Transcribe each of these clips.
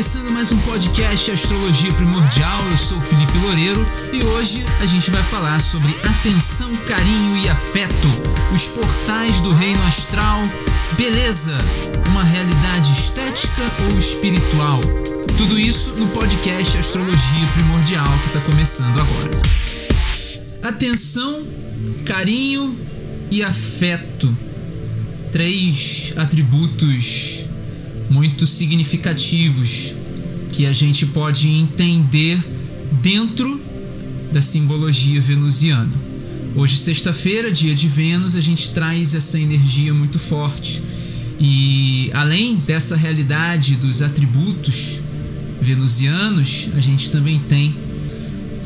começando mais um podcast Astrologia Primordial. Eu sou Felipe Loureiro e hoje a gente vai falar sobre atenção, carinho e afeto, os portais do reino astral, beleza, uma realidade estética ou espiritual. Tudo isso no podcast Astrologia Primordial que está começando agora. Atenção, carinho e afeto. Três atributos muito significativos que a gente pode entender dentro da simbologia venusiana. Hoje, sexta-feira, dia de Vênus, a gente traz essa energia muito forte. E além dessa realidade dos atributos venusianos, a gente também tem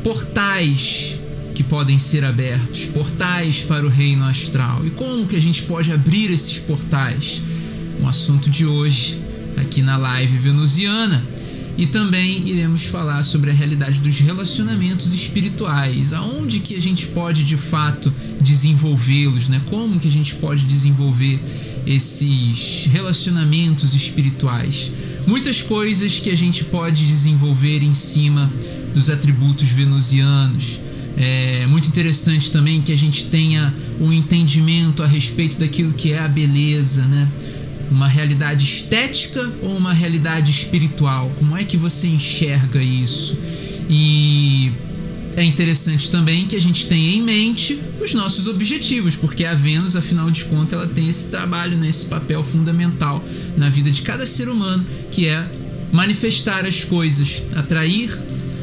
portais que podem ser abertos, portais para o reino astral. E como que a gente pode abrir esses portais? Um assunto de hoje aqui na live venusiana. E também iremos falar sobre a realidade dos relacionamentos espirituais, aonde que a gente pode de fato desenvolvê-los, né? Como que a gente pode desenvolver esses relacionamentos espirituais? Muitas coisas que a gente pode desenvolver em cima dos atributos venusianos. É muito interessante também que a gente tenha um entendimento a respeito daquilo que é a beleza, né? Uma realidade estética ou uma realidade espiritual? Como é que você enxerga isso? E é interessante também que a gente tenha em mente os nossos objetivos, porque a Vênus, afinal de contas, ela tem esse trabalho, né, esse papel fundamental na vida de cada ser humano, que é manifestar as coisas, atrair,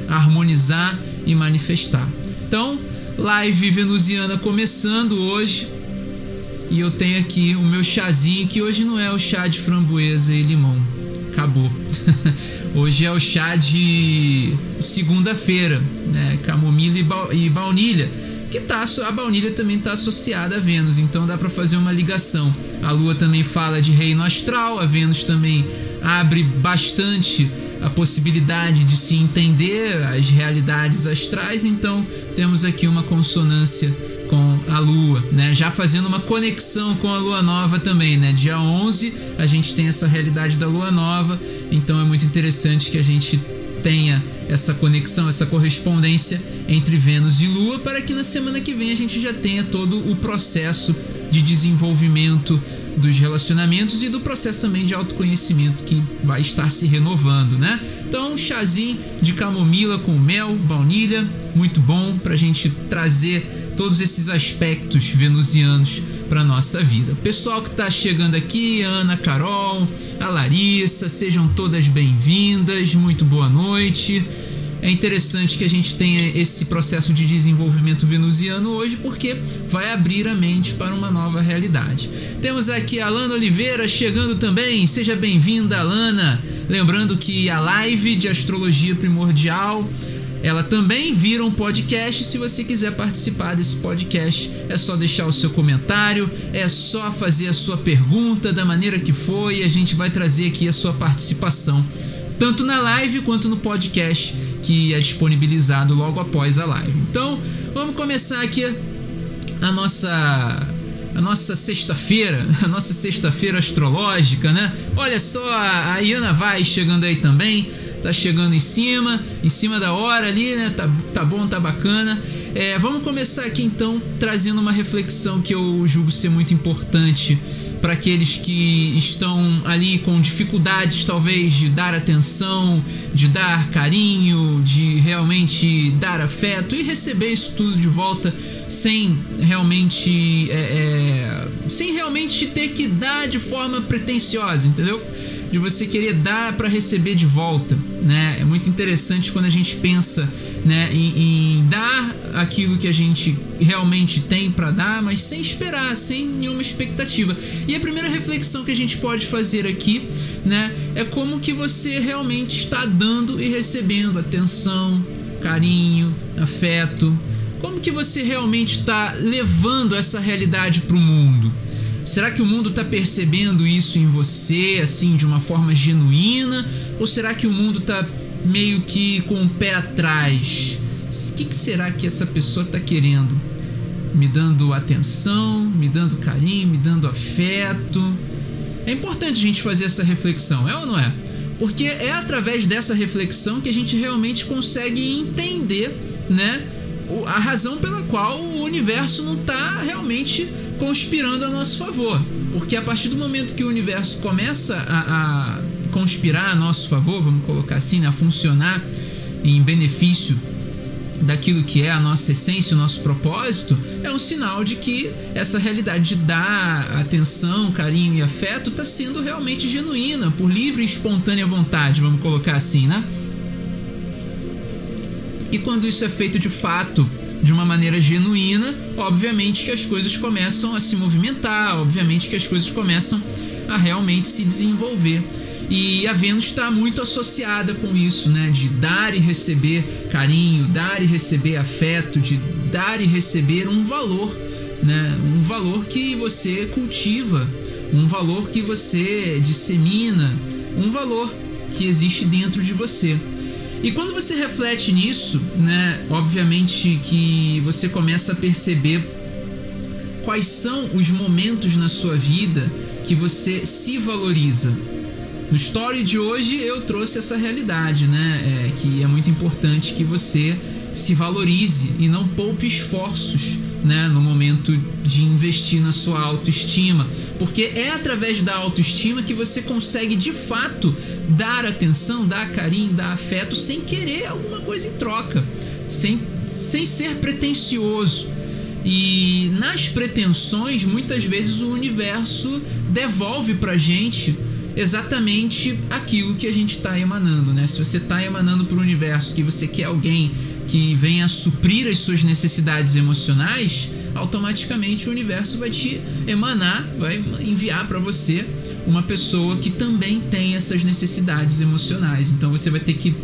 harmonizar e manifestar. Então, live venusiana começando hoje. E eu tenho aqui o meu chazinho, que hoje não é o chá de framboesa e limão. Acabou. hoje é o chá de segunda-feira, né? Camomila e baunilha. Que tá, a baunilha também está associada a Vênus, então dá para fazer uma ligação. A Lua também fala de reino astral, a Vênus também abre bastante a possibilidade de se entender as realidades astrais, então temos aqui uma consonância com a lua, né? Já fazendo uma conexão com a lua nova também, né? Dia 11 a gente tem essa realidade da lua nova, então é muito interessante que a gente tenha essa conexão, essa correspondência entre Vênus e Lua, para que na semana que vem a gente já tenha todo o processo de desenvolvimento dos relacionamentos e do processo também de autoconhecimento que vai estar se renovando, né? Então, um chazinho de camomila com mel, baunilha, muito bom para a gente trazer todos esses aspectos venusianos para nossa vida. Pessoal que está chegando aqui, Ana, Carol, a Larissa, sejam todas bem-vindas. Muito boa noite. É interessante que a gente tenha esse processo de desenvolvimento venusiano hoje, porque vai abrir a mente para uma nova realidade. Temos aqui a Alana Oliveira chegando também. Seja bem-vinda, Alana. Lembrando que a live de astrologia primordial ela também vira um podcast. Se você quiser participar desse podcast, é só deixar o seu comentário, é só fazer a sua pergunta da maneira que foi e a gente vai trazer aqui a sua participação, tanto na live quanto no podcast que é disponibilizado logo após a live. Então, vamos começar aqui a nossa a nossa sexta-feira, a nossa sexta-feira astrológica, né? Olha só, a Iana vai chegando aí também tá chegando em cima, em cima da hora ali, né? Tá, tá bom, tá bacana. É, vamos começar aqui então trazendo uma reflexão que eu julgo ser muito importante para aqueles que estão ali com dificuldades, talvez, de dar atenção, de dar carinho, de realmente dar afeto e receber isso tudo de volta sem realmente, é, é, sem realmente ter que dar de forma pretensiosa, entendeu? de você querer dar para receber de volta, né? É muito interessante quando a gente pensa, né, em, em dar aquilo que a gente realmente tem para dar, mas sem esperar, sem nenhuma expectativa. E a primeira reflexão que a gente pode fazer aqui, né, é como que você realmente está dando e recebendo atenção, carinho, afeto. Como que você realmente está levando essa realidade para o mundo? Será que o mundo está percebendo isso em você, assim, de uma forma genuína? Ou será que o mundo está meio que com o pé atrás? O que, que será que essa pessoa está querendo? Me dando atenção, me dando carinho, me dando afeto? É importante a gente fazer essa reflexão, é ou não é? Porque é através dessa reflexão que a gente realmente consegue entender, né, a razão pela qual o universo não está realmente conspirando a nosso favor. Porque a partir do momento que o universo começa a, a conspirar a nosso favor, vamos colocar assim, né, a funcionar em benefício daquilo que é a nossa essência, o nosso propósito, é um sinal de que essa realidade de dar atenção, carinho e afeto está sendo realmente genuína, por livre e espontânea vontade, vamos colocar assim, né? E quando isso é feito de fato, de uma maneira genuína, obviamente que as coisas começam a se movimentar, obviamente que as coisas começam a realmente se desenvolver. E a Vênus está muito associada com isso, né? De dar e receber carinho, dar e receber afeto, de dar e receber um valor, né? Um valor que você cultiva, um valor que você dissemina, um valor que existe dentro de você. E quando você reflete nisso, né, obviamente que você começa a perceber quais são os momentos na sua vida que você se valoriza, no story de hoje eu trouxe essa realidade, né? É, que é muito importante que você se valorize e não poupe esforços né, no momento de investir na sua autoestima, porque é através da autoestima que você consegue de fato dar atenção, dar carinho, dar afeto sem querer alguma coisa em troca, sem, sem ser pretensioso. E nas pretensões, muitas vezes o universo devolve pra gente exatamente aquilo que a gente está emanando, né? Se você está emanando para o universo que você quer alguém que venha suprir as suas necessidades emocionais, automaticamente o universo vai te emanar, vai enviar para você uma pessoa que também tem essas necessidades emocionais. Então você vai ter que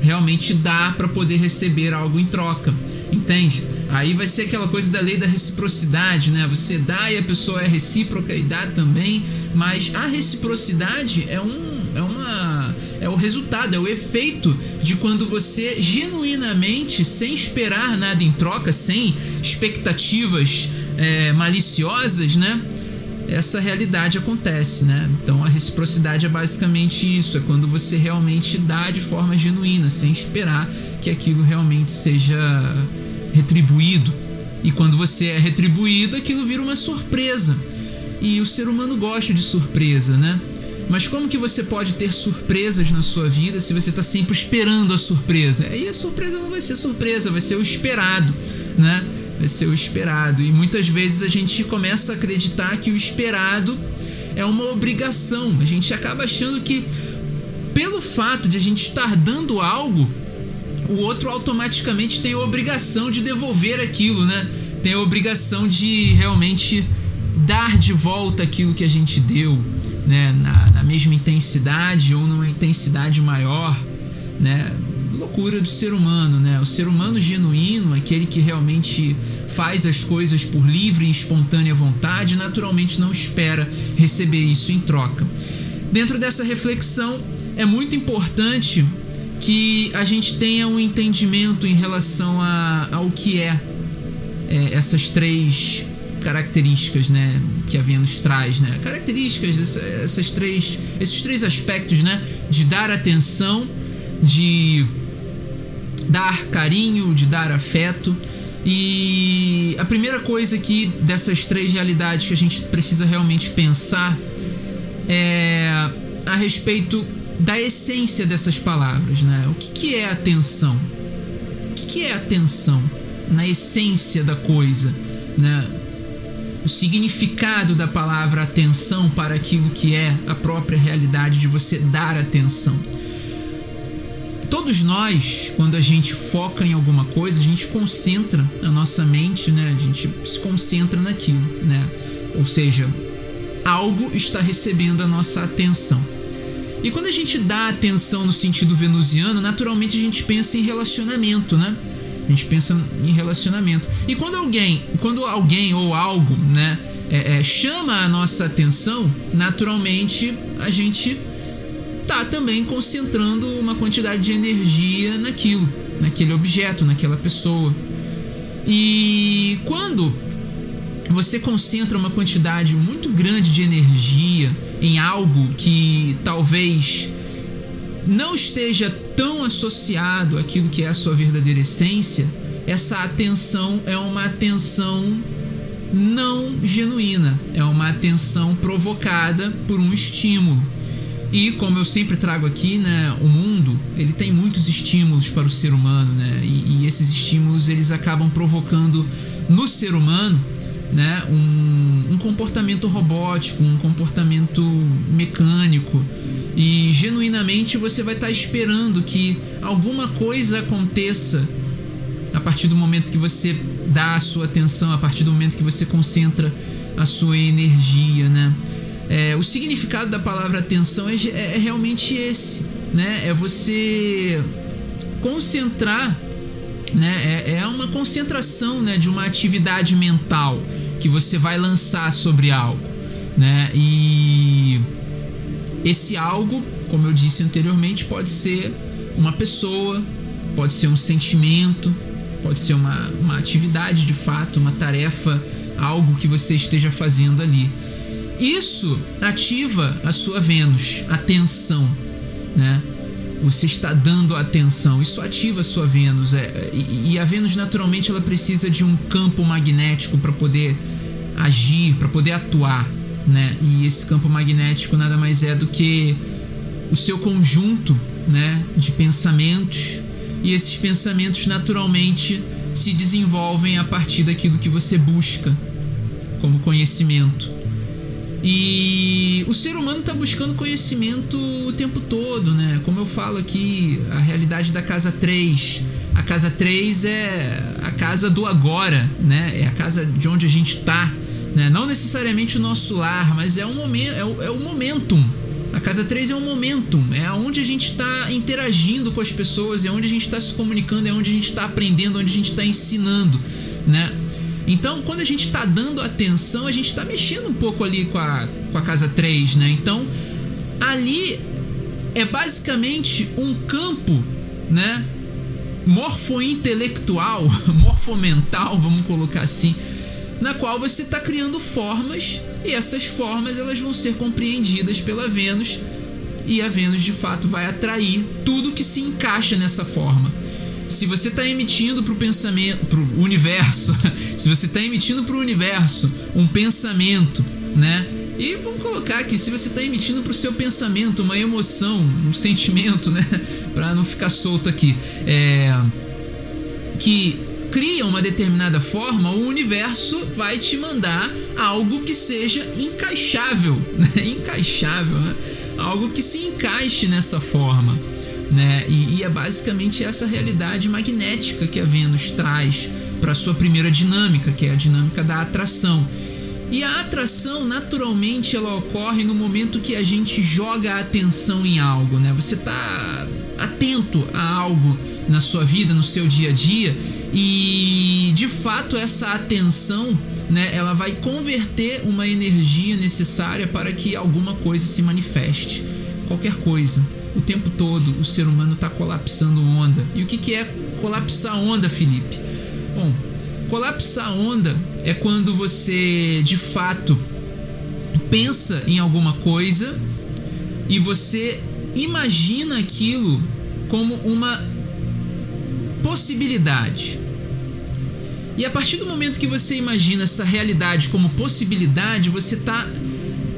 realmente dar para poder receber algo em troca, entende? Aí vai ser aquela coisa da lei da reciprocidade, né? Você dá e a pessoa é recíproca e dá também, mas a reciprocidade é um é uma é o resultado, é o efeito de quando você genuinamente, sem esperar nada em troca, sem expectativas é, maliciosas, né? Essa realidade acontece, né? Então a reciprocidade é basicamente isso, é quando você realmente dá de forma genuína, sem esperar que aquilo realmente seja retribuído. E quando você é retribuído, aquilo vira uma surpresa. E o ser humano gosta de surpresa, né? Mas como que você pode ter surpresas na sua vida se você está sempre esperando a surpresa? Aí a surpresa não vai ser surpresa, vai ser o esperado, né? Vai ser o esperado. E muitas vezes a gente começa a acreditar que o esperado é uma obrigação. A gente acaba achando que pelo fato de a gente estar dando algo, o outro automaticamente tem a obrigação de devolver aquilo, né? Tem a obrigação de realmente dar de volta aquilo que a gente deu, né? Na, na mesma intensidade ou numa intensidade maior, né? Loucura do ser humano, né? O ser humano genuíno, aquele que realmente faz as coisas por livre e espontânea vontade, naturalmente não espera receber isso em troca. Dentro dessa reflexão, é muito importante que a gente tenha um entendimento em relação a, ao que é, é essas três características, né, que a Vênus traz, né? Características, essas três, esses três aspectos, né, de dar atenção, de dar carinho, de dar afeto. E a primeira coisa que dessas três realidades que a gente precisa realmente pensar é a respeito da essência dessas palavras, né? O que, que é atenção? O que, que é atenção na essência da coisa, né? O significado da palavra atenção para aquilo que é a própria realidade de você dar atenção. Todos nós, quando a gente foca em alguma coisa, a gente concentra a nossa mente, né? A gente se concentra naquilo, né? Ou seja, algo está recebendo a nossa atenção. E quando a gente dá atenção no sentido venusiano, naturalmente a gente pensa em relacionamento, né? A gente pensa em relacionamento. E quando alguém, quando alguém ou algo, né, é, é, chama a nossa atenção, naturalmente a gente tá também concentrando uma quantidade de energia naquilo, naquele objeto, naquela pessoa. E quando você concentra uma quantidade muito grande de energia em algo que talvez não esteja tão associado àquilo que é a sua verdadeira essência, essa atenção é uma atenção não genuína, é uma atenção provocada por um estímulo. E como eu sempre trago aqui, né, o mundo ele tem muitos estímulos para o ser humano, né, e, e esses estímulos eles acabam provocando no ser humano, né, um, um comportamento robótico, um comportamento mecânico, e genuinamente você vai estar esperando que alguma coisa aconteça a partir do momento que você dá a sua atenção, a partir do momento que você concentra a sua energia, né? É, o significado da palavra atenção é, é, é realmente esse, né? É você concentrar, né? É, é uma concentração, né? De uma atividade mental que você vai lançar sobre algo, né? E esse algo, como eu disse anteriormente, pode ser uma pessoa, pode ser um sentimento, pode ser uma, uma atividade de fato, uma tarefa, algo que você esteja fazendo ali. Isso ativa a sua Vênus, atenção, né? Você está dando atenção, isso ativa a sua Vênus. É, e, a Vênus, naturalmente, ela precisa de um campo magnético para poder agir, para poder atuar né? E esse campo magnético nada mais é do que o seu conjunto, né, de pensamentos, e esses pensamentos naturalmente se desenvolvem a partir daquilo que você busca como conhecimento. E o ser humano está buscando conhecimento o tempo todo, né? Como eu falo aqui, a realidade da casa 3. A casa 3 é a casa do agora, né? É a casa de onde a gente está né? Não necessariamente o nosso lar, mas é um momento, é o, é o momentum. A casa 3 é um momentum, é onde a gente está interagindo com as pessoas, é onde a gente está se comunicando, é onde a gente está aprendendo, onde a gente está ensinando, né? Então, quando a gente está dando atenção, a gente está mexendo um pouco ali com a, com a casa 3, né? Então, ali é basicamente um campo, né? Morfointelectual, morfomental, vamos colocar assim, na qual você está criando formas e essas formas elas vão ser compreendidas pela Vênus e a Vênus de fato vai atrair tudo que se encaixa nessa forma. Se você está emitindo para o pensamento, para o universo, se você está emitindo para o universo um pensamento, né? E vamos colocar aqui, se você está emitindo para o seu pensamento uma emoção, um sentimento, né? Para não ficar solto aqui, é que cria uma determinada forma, o universo vai te mandar algo que seja encaixável, né? encaixável, né? algo que se encaixe nessa forma. Né? E, e é basicamente essa realidade magnética que a Vênus traz para sua primeira dinâmica, que é a dinâmica da atração. E a atração, naturalmente, ela ocorre no momento que a gente joga a atenção em algo, né? Você está atento a algo na sua vida, no seu dia a dia, e de fato essa atenção, né, ela vai converter uma energia necessária para que alguma coisa se manifeste. Qualquer coisa. O tempo todo o ser humano está colapsando onda. E o que, que é colapsar onda, Felipe? Bom, colapsar onda é quando você de fato pensa em alguma coisa e você imagina aquilo como uma possibilidade. E a partir do momento que você imagina essa realidade como possibilidade, você está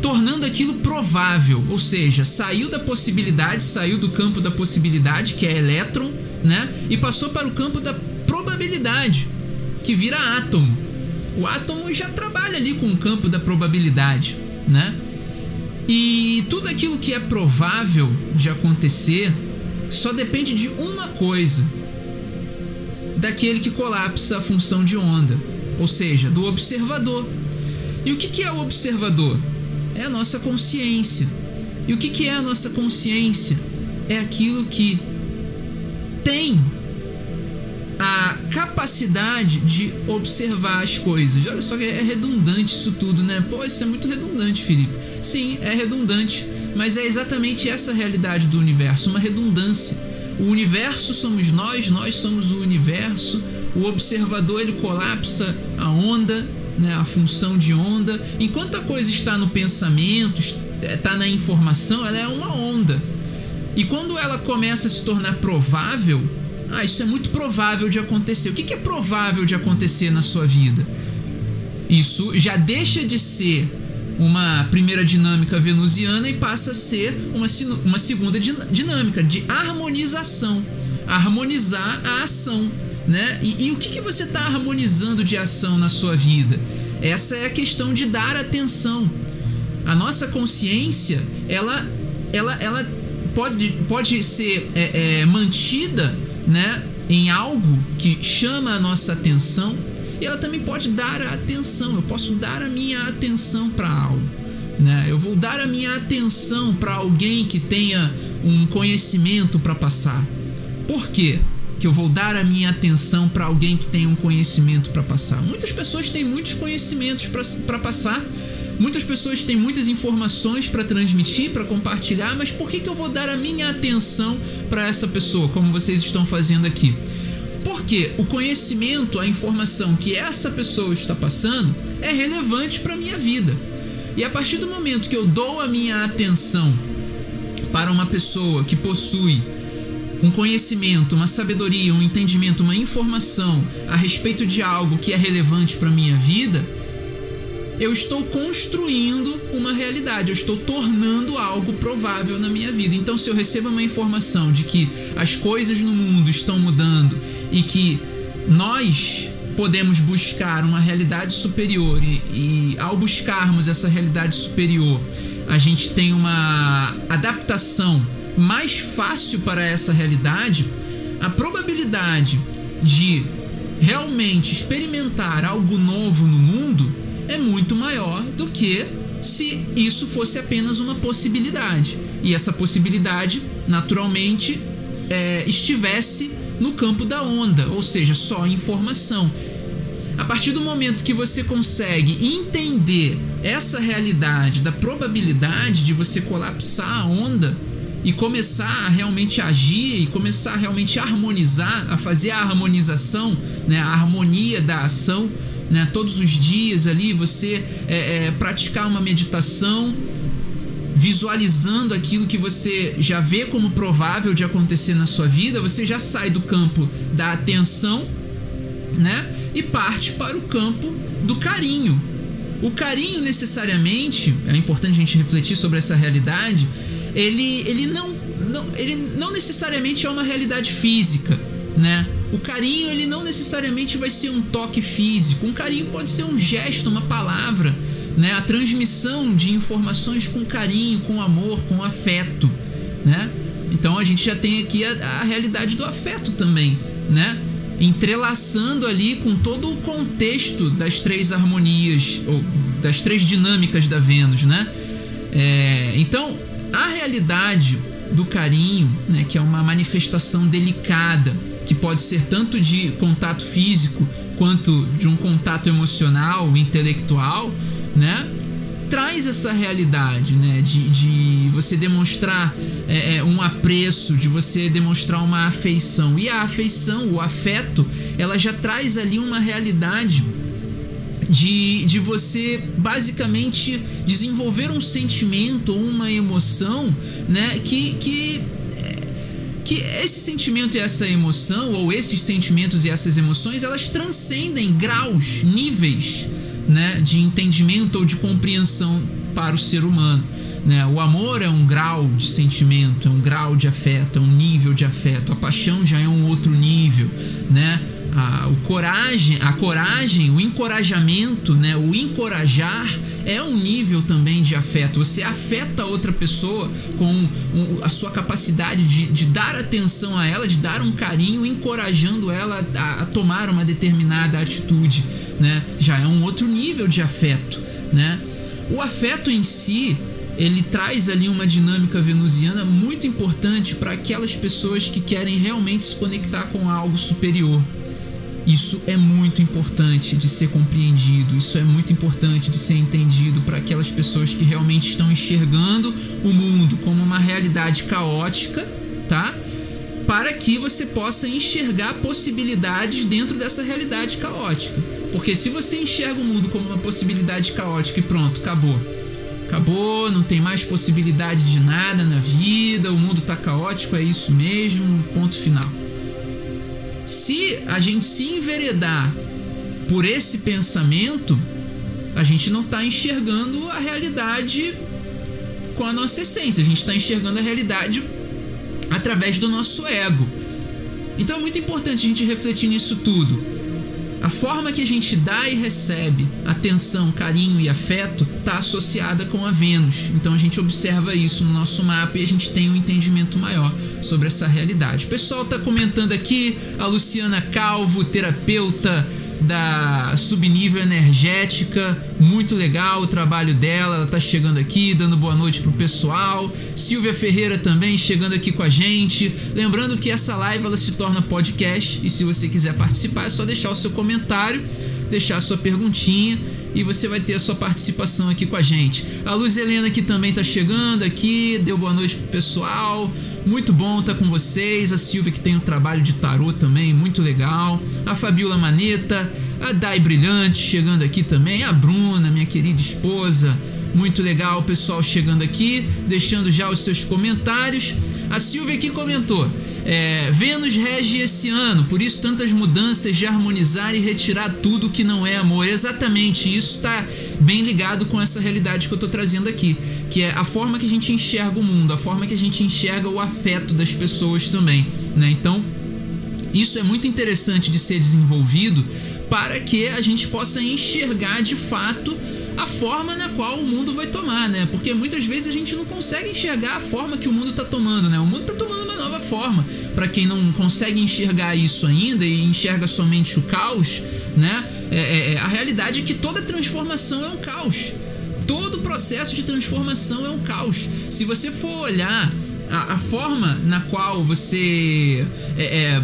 tornando aquilo provável, ou seja, saiu da possibilidade, saiu do campo da possibilidade, que é elétron, né? E passou para o campo da probabilidade, que vira átomo. O átomo já trabalha ali com o campo da probabilidade, né? E tudo aquilo que é provável de acontecer só depende de uma coisa, daquele que colapsa a função de onda, ou seja, do observador. E o que é o observador? É a nossa consciência. E o que é a nossa consciência? É aquilo que tem a capacidade de observar as coisas. Olha só que é redundante isso tudo, né? Pô, isso é muito redundante, Felipe. Sim, é redundante, mas é exatamente essa a realidade do universo, uma redundância. O universo somos nós, nós somos o universo. O observador ele colapsa a onda, né, a função de onda. Enquanto a coisa está no pensamento, está na informação, ela é uma onda. E quando ela começa a se tornar provável, ah, isso é muito provável de acontecer. O que é provável de acontecer na sua vida? Isso já deixa de ser uma primeira dinâmica venusiana e passa a ser uma, uma segunda dinâmica de harmonização. Harmonizar a ação. Né? E, e o que, que você está harmonizando de ação na sua vida? Essa é a questão de dar atenção. A nossa consciência, ela, ela, ela pode, pode ser é, é, mantida né, em algo que chama a nossa atenção e ela também pode dar a atenção. Eu posso dar a minha atenção para algo. Né? Eu vou dar a minha atenção para alguém que tenha um conhecimento para passar. Por quê? Que eu vou dar a minha atenção para alguém que tenha um conhecimento para passar. Muitas pessoas têm muitos conhecimentos para passar, Muitas pessoas têm muitas informações para transmitir, para compartilhar, mas por que, que eu vou dar a minha atenção para essa pessoa, como vocês estão fazendo aqui? Porque o conhecimento, a informação que essa pessoa está passando é relevante para a minha vida. E a partir do momento que eu dou a minha atenção para uma pessoa que possui um conhecimento, uma sabedoria, um entendimento, uma informação a respeito de algo que é relevante para minha vida, eu estou construindo uma realidade, eu estou tornando algo provável na minha vida. Então, se eu recebo uma informação de que as coisas no mundo estão mudando e que nós podemos buscar uma realidade superior e, e ao buscarmos essa realidade superior, a gente tem uma adaptação mais fácil para essa realidade, a probabilidade de realmente experimentar algo novo no mundo é muito maior do que se isso fosse apenas uma possibilidade. E essa possibilidade, naturalmente, é, estivesse no campo da onda, ou seja, só informação. A partir do momento que você consegue entender essa realidade da probabilidade de você colapsar a onda e começar a realmente agir e começar a realmente harmonizar, a fazer a harmonização, né, a harmonia da ação, né? Todos os dias ali você é, é, praticar uma meditação, visualizando aquilo que você já vê como provável de acontecer na sua vida, você já sai do campo da atenção, né? E parte para o campo do carinho. O carinho necessariamente, é importante a gente refletir sobre essa realidade, ele, ele, não, não, ele não necessariamente é uma realidade física, né? O carinho ele não necessariamente vai ser um toque físico. Um carinho pode ser um gesto, uma palavra, né? A transmissão de informações com carinho, com amor, com afeto, né? Então a gente já tem aqui a, a realidade do afeto também, né? Entrelaçando ali com todo o contexto das três harmonias ou das três dinâmicas da Vênus, né? É, então a realidade do carinho, né, que é uma manifestação delicada, que pode ser tanto de contato físico quanto de um contato emocional, intelectual, né? Traz essa realidade, né? De, de você demonstrar é, é, um apreço, de você demonstrar uma afeição. E a afeição, o afeto, ela já traz ali uma realidade de, de você basicamente desenvolver um sentimento ou uma emoção né, que, que que esse sentimento e essa emoção, ou esses sentimentos e essas emoções, elas transcendem graus, níveis né, de entendimento ou de compreensão para o ser humano. Né? O amor é um grau de sentimento, é um grau de afeto, é um nível de afeto. A paixão já é um outro nível, né? A, o coragem, a coragem, o encorajamento, né, o encorajar é um nível também de afeto. Você afeta outra pessoa com um, a sua capacidade de, de, dar atenção a ela, de dar um carinho, encorajando ela a, a tomar uma determinada atitude, né? Já é um outro nível de afeto, né? O afeto em si ele traz ali uma dinâmica venusiana muito importante para aquelas pessoas que querem realmente se conectar com algo superior. Isso é muito importante de ser compreendido, isso é muito importante de ser entendido para aquelas pessoas que realmente estão enxergando o mundo como uma realidade caótica, tá? Para que você possa enxergar possibilidades dentro dessa realidade caótica. Porque se você enxerga o mundo como uma possibilidade caótica e pronto, acabou. acabou, não tem mais possibilidade de nada na vida, o mundo tá caótico, é isso mesmo, ponto final. Se a gente se enveredar por esse pensamento, a gente não está enxergando a realidade com a nossa essência, a gente está enxergando a realidade através do nosso ego. Então é muito importante a gente refletir nisso tudo. A forma que a gente dá e recebe atenção, carinho e afeto está associada com a Vênus. Então a gente observa isso no nosso mapa e a gente tem um entendimento maior sobre essa realidade. O pessoal está comentando aqui, a Luciana Calvo, terapeuta da subnível energética, muito legal o trabalho dela, ela tá chegando aqui, dando boa noite pro pessoal. Silvia Ferreira também chegando aqui com a gente. Lembrando que essa live ela se torna podcast e se você quiser participar é só deixar o seu comentário, deixar a sua perguntinha e você vai ter a sua participação aqui com a gente. A Luz Helena que também tá chegando aqui, deu boa noite pro pessoal. Muito bom estar tá com vocês. A Silvia que tem um trabalho de tarô também, muito legal. A Fabiola Maneta, a Dai Brilhante chegando aqui também. A Bruna, minha querida esposa. Muito legal o pessoal chegando aqui, deixando já os seus comentários. A Silvia aqui comentou: é, Vênus rege esse ano, por isso tantas mudanças de harmonizar e retirar tudo que não é amor. Exatamente, isso está bem ligado com essa realidade que eu estou trazendo aqui que é a forma que a gente enxerga o mundo, a forma que a gente enxerga o afeto das pessoas também, né? Então, isso é muito interessante de ser desenvolvido para que a gente possa enxergar de fato a forma na qual o mundo vai tomar, né? Porque muitas vezes a gente não consegue enxergar a forma que o mundo está tomando, né? O mundo está tomando uma nova forma. Para quem não consegue enxergar isso ainda e enxerga somente o caos, né? É, é, é a realidade é que toda transformação é um caos todo processo de transformação é um caos. Se você for olhar a, a forma na qual você é, é,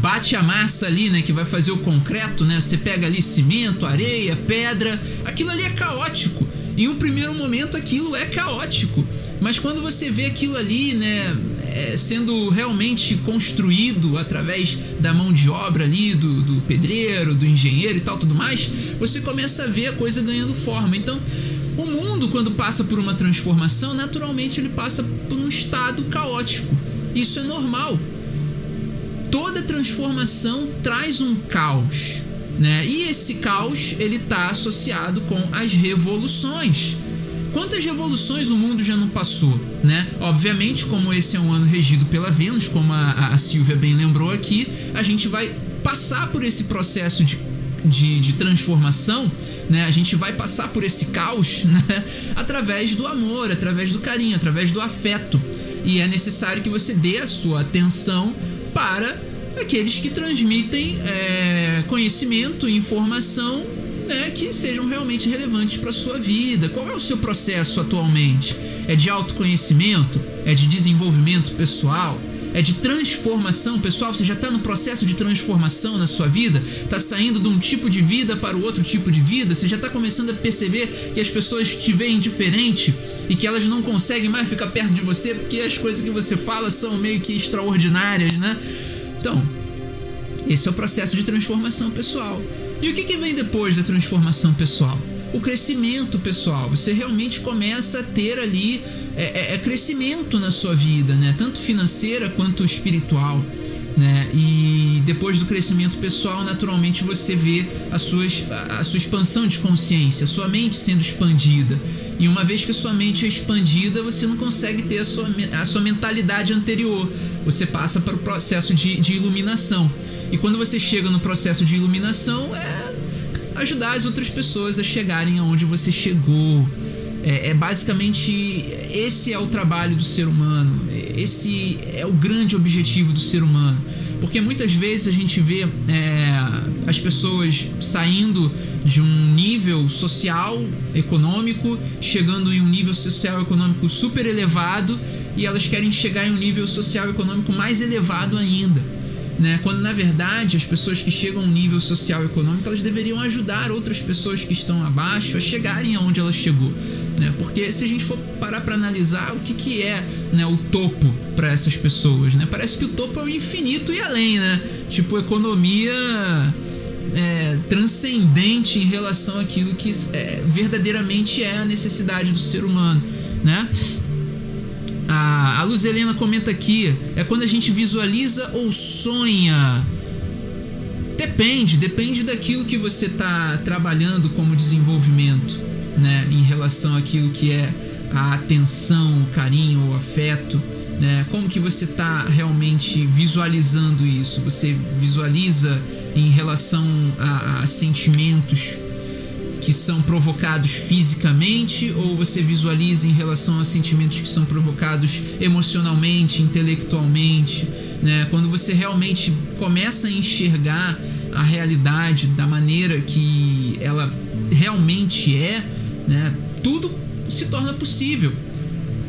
bate a massa ali, né, que vai fazer o concreto, né? Você pega ali cimento, areia, pedra, aquilo ali é caótico. Em um primeiro momento aquilo é caótico, mas quando você vê aquilo ali, né, é, sendo realmente construído através da mão de obra ali do, do pedreiro, do engenheiro e tal, tudo mais, você começa a ver a coisa ganhando forma. Então, o mundo, quando passa por uma transformação, naturalmente ele passa por um estado caótico. Isso é normal. Toda transformação traz um caos, né? E esse caos ele está associado com as revoluções. Quantas revoluções o mundo já não passou, né? Obviamente, como esse é um ano regido pela Vênus, como a, a Silvia bem lembrou aqui, a gente vai passar por esse processo de, de, de transformação né? A gente vai passar por esse caos né? através do amor, através do carinho, através do afeto. E é necessário que você dê a sua atenção para aqueles que transmitem é, conhecimento e informação né, que sejam realmente relevantes para a sua vida. Qual é o seu processo atualmente? É de autoconhecimento? É de desenvolvimento pessoal? É de transformação, pessoal. Você já está no processo de transformação na sua vida, está saindo de um tipo de vida para o outro tipo de vida. Você já está começando a perceber que as pessoas te veem diferente e que elas não conseguem mais ficar perto de você porque as coisas que você fala são meio que extraordinárias, né? Então, esse é o processo de transformação pessoal. E o que, que vem depois da transformação pessoal? O crescimento pessoal. Você realmente começa a ter ali é, é, é crescimento na sua vida, né? Tanto financeira quanto espiritual. Né? E depois do crescimento pessoal, naturalmente você vê a sua, a sua expansão de consciência, a sua mente sendo expandida. E uma vez que a sua mente é expandida, você não consegue ter a sua, a sua mentalidade anterior. Você passa para o processo de, de iluminação. E quando você chega no processo de iluminação, é ajudar as outras pessoas a chegarem aonde você chegou é, é, basicamente esse é o trabalho do ser humano, esse é o grande objetivo do ser humano. Porque muitas vezes a gente vê é, as pessoas saindo de um nível social, econômico, chegando em um nível social econômico super elevado e elas querem chegar em um nível social econômico mais elevado ainda. Né? Quando na verdade as pessoas que chegam a um nível social econômico elas deveriam ajudar outras pessoas que estão abaixo a chegarem aonde ela chegou né? Porque se a gente for parar para analisar o que, que é né, o topo para essas pessoas, né? Parece que o topo é o infinito e além, né? Tipo, economia é, transcendente em relação àquilo que é, verdadeiramente é a necessidade do ser humano, né? A, a Luz Helena comenta aqui: é quando a gente visualiza ou sonha. Depende, depende daquilo que você está trabalhando como desenvolvimento, né? Em relação àquilo que é a atenção, o carinho, o afeto né? Como que você está realmente visualizando isso? Você visualiza em relação a, a sentimentos que são provocados fisicamente ou você visualiza em relação a sentimentos que são provocados emocionalmente, intelectualmente, né? Quando você realmente começa a enxergar a realidade da maneira que ela realmente é, né? Tudo se torna possível.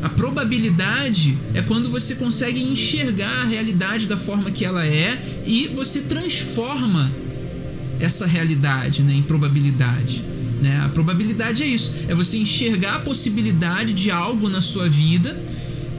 A probabilidade é quando você consegue enxergar a realidade da forma que ela é e você transforma essa realidade né, em probabilidade. Né? A probabilidade é isso: é você enxergar a possibilidade de algo na sua vida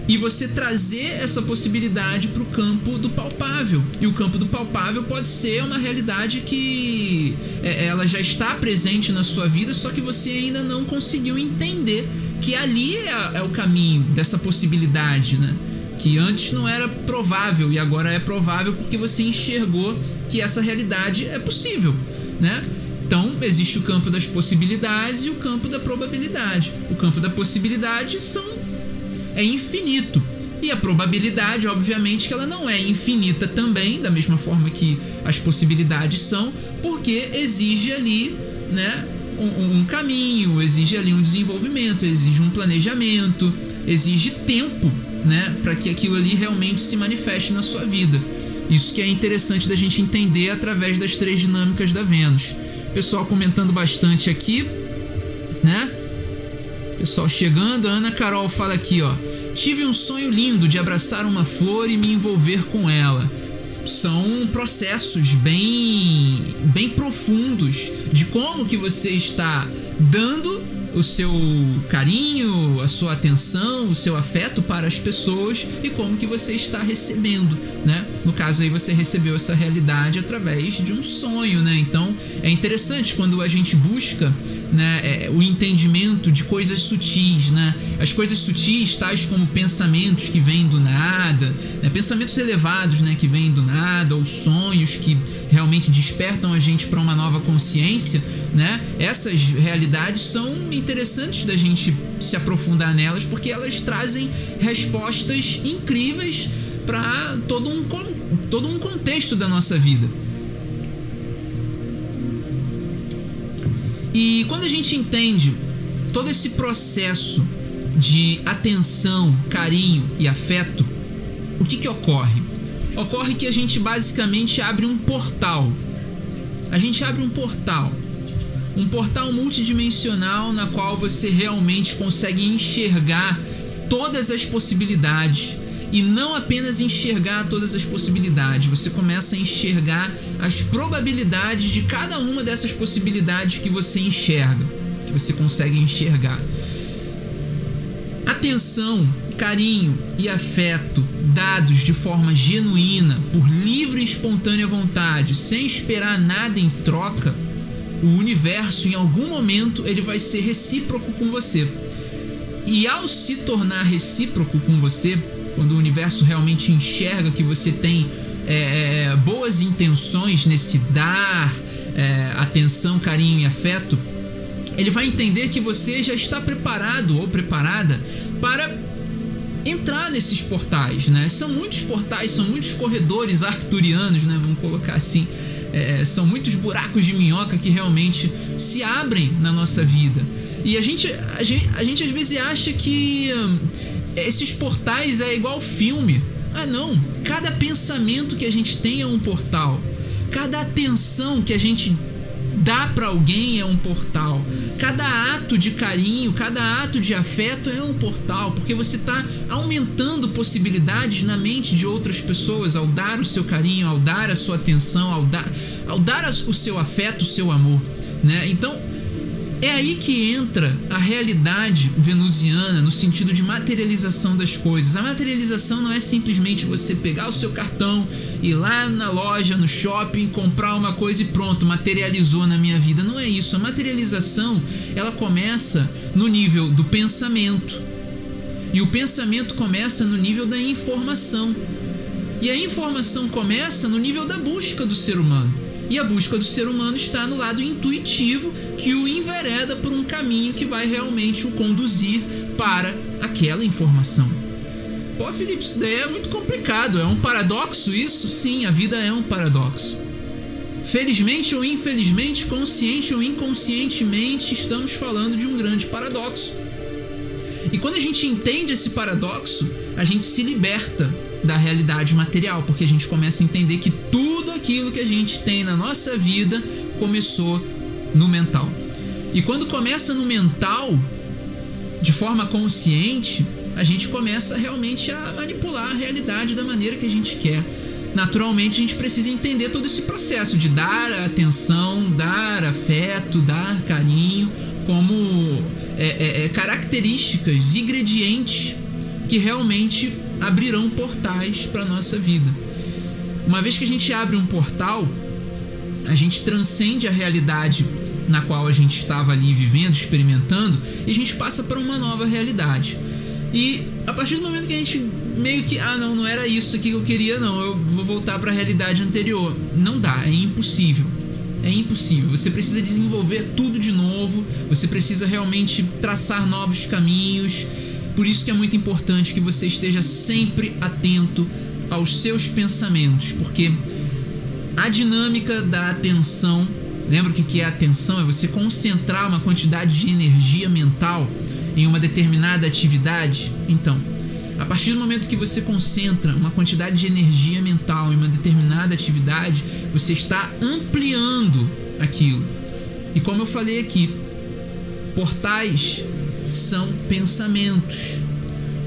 e você trazer essa possibilidade para o campo do palpável. E o campo do palpável pode ser uma realidade que é, ela já está presente na sua vida, só que você ainda não conseguiu entender que ali é, é o caminho dessa possibilidade, né? Que antes não era provável e agora é provável porque você enxergou que essa realidade é possível, né? Então, existe o campo das possibilidades e o campo da probabilidade. O campo da possibilidade são é infinito. E a probabilidade, obviamente, que ela não é infinita também, da mesma forma que as possibilidades são, porque exige ali, né, um, um caminho, exige ali um desenvolvimento, exige um planejamento, exige tempo, né, para que aquilo ali realmente se manifeste na sua vida. Isso que é interessante da gente entender através das três dinâmicas da Vênus. Pessoal comentando bastante aqui, né? Pessoal chegando, a Ana Carol fala aqui, ó. Tive um sonho lindo de abraçar uma flor e me envolver com ela são processos bem bem profundos de como que você está dando o seu carinho, a sua atenção, o seu afeto para as pessoas e como que você está recebendo, né? No caso aí você recebeu essa realidade através de um sonho, né? Então é interessante quando a gente busca né, é, o entendimento de coisas sutis, né? As coisas sutis, tais como pensamentos que vêm do nada, né, pensamentos elevados, né, que vêm do nada, ou sonhos que realmente despertam a gente para uma nova consciência, né? Essas realidades são interessantes da gente se aprofundar nelas porque elas trazem respostas incríveis para todo um todo um contexto da nossa vida. E quando a gente entende todo esse processo de atenção, carinho e afeto, o que, que ocorre? Ocorre que a gente basicamente abre um portal. A gente abre um portal. Um portal multidimensional na qual você realmente consegue enxergar todas as possibilidades e não apenas enxergar todas as possibilidades, você começa a enxergar as probabilidades de cada uma dessas possibilidades que você enxerga, que você consegue enxergar. Atenção, carinho e afeto dados de forma genuína, por livre e espontânea vontade, sem esperar nada em troca, o universo em algum momento ele vai ser recíproco com você. E ao se tornar recíproco com você, quando o universo realmente enxerga que você tem é, é, boas intenções nesse dar é, atenção, carinho e afeto, ele vai entender que você já está preparado ou preparada para entrar nesses portais, né? São muitos portais, são muitos corredores arcturianos, né? Vamos colocar assim. É, são muitos buracos de minhoca que realmente se abrem na nossa vida. E a gente, a gente, a gente às vezes acha que hum, esses portais é igual filme. Ah, não. Cada pensamento que a gente tem é um portal. Cada atenção que a gente dá para alguém é um portal. Cada ato de carinho, cada ato de afeto é um portal, porque você está aumentando possibilidades na mente de outras pessoas ao dar o seu carinho, ao dar a sua atenção, ao dar, ao dar o seu afeto, o seu amor, né? Então, é aí que entra a realidade venusiana no sentido de materialização das coisas. A materialização não é simplesmente você pegar o seu cartão, ir lá na loja, no shopping, comprar uma coisa e pronto, materializou na minha vida. Não é isso. A materialização, ela começa no nível do pensamento. E o pensamento começa no nível da informação. E a informação começa no nível da busca do ser humano. E a busca do ser humano está no lado intuitivo que o envereda por um caminho que vai realmente o conduzir para aquela informação. Pô, Felipe, isso daí é muito complicado. É um paradoxo isso? Sim, a vida é um paradoxo. Felizmente ou infelizmente, consciente ou inconscientemente, estamos falando de um grande paradoxo. E quando a gente entende esse paradoxo, a gente se liberta da realidade material, porque a gente começa a entender que tudo aquilo que a gente tem na nossa vida começou no mental. E quando começa no mental, de forma consciente, a gente começa realmente a manipular a realidade da maneira que a gente quer. Naturalmente, a gente precisa entender todo esse processo de dar atenção, dar afeto, dar carinho, como é, é, é, características, ingredientes que realmente abrirão portais para nossa vida. Uma vez que a gente abre um portal, a gente transcende a realidade na qual a gente estava ali vivendo, experimentando, e a gente passa para uma nova realidade. E a partir do momento que a gente meio que, ah, não, não era isso que eu queria, não, eu vou voltar para a realidade anterior. Não dá, é impossível. É impossível. Você precisa desenvolver tudo de novo, você precisa realmente traçar novos caminhos. Por isso que é muito importante que você esteja sempre atento aos seus pensamentos, porque a dinâmica da atenção, lembra o que é atenção? É você concentrar uma quantidade de energia mental em uma determinada atividade. Então, a partir do momento que você concentra uma quantidade de energia mental em uma determinada atividade, você está ampliando aquilo. E como eu falei aqui, portais são pensamentos,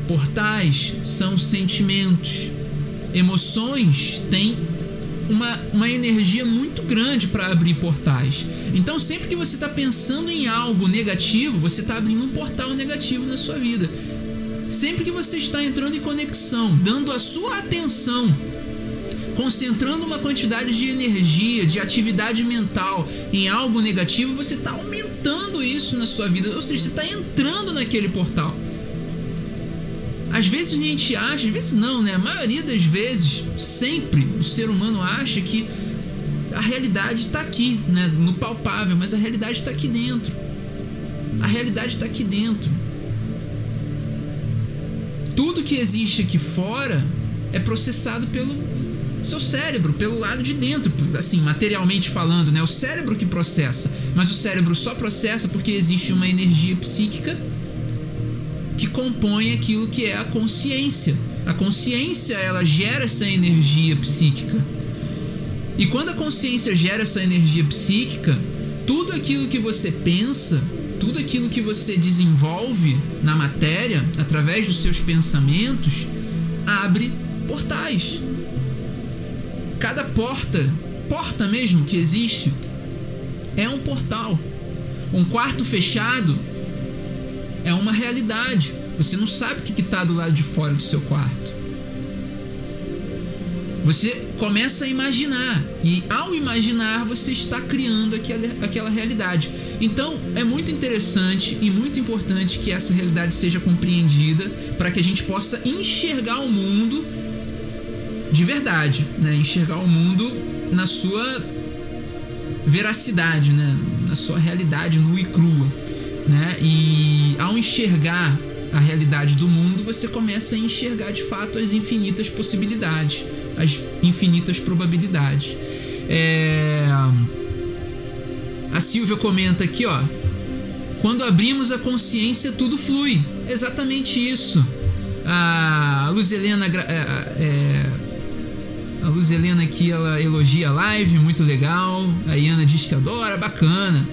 portais são sentimentos, emoções têm uma, uma energia muito grande para abrir portais. Então, sempre que você está pensando em algo negativo, você está abrindo um portal negativo na sua vida. Sempre que você está entrando em conexão, dando a sua atenção, concentrando uma quantidade de energia, de atividade mental em algo negativo, você está aumentando isso na sua vida. Ou seja, você está entrando naquele portal. Às vezes a gente acha, às vezes não, né? A maioria das vezes, sempre o ser humano acha que a realidade está aqui, né? No palpável, mas a realidade está aqui dentro. A realidade está aqui dentro. Tudo que existe aqui fora é processado pelo seu cérebro, pelo lado de dentro, assim, materialmente falando, né? O cérebro que processa, mas o cérebro só processa porque existe uma energia psíquica que compõe aquilo que é a consciência. A consciência ela gera essa energia psíquica. E quando a consciência gera essa energia psíquica, tudo aquilo que você pensa, tudo aquilo que você desenvolve na matéria através dos seus pensamentos abre portais. Cada porta, porta mesmo que existe, é um portal. Um quarto fechado é uma realidade. Você não sabe o que está do lado de fora do seu quarto. Você começa a imaginar, e ao imaginar, você está criando aquela, aquela realidade. Então, é muito interessante e muito importante que essa realidade seja compreendida para que a gente possa enxergar o mundo de verdade, né? enxergar o mundo na sua veracidade, né? na sua realidade nua e crua. Né? E ao enxergar a realidade do mundo, você começa a enxergar de fato as infinitas possibilidades, as infinitas probabilidades. É... A Silvia comenta aqui, ó. Quando abrimos a consciência, tudo flui. Exatamente isso. A Luz Helena, é, é... a Luz Helena aqui, ela elogia a live, muito legal. A Iana diz que adora, bacana.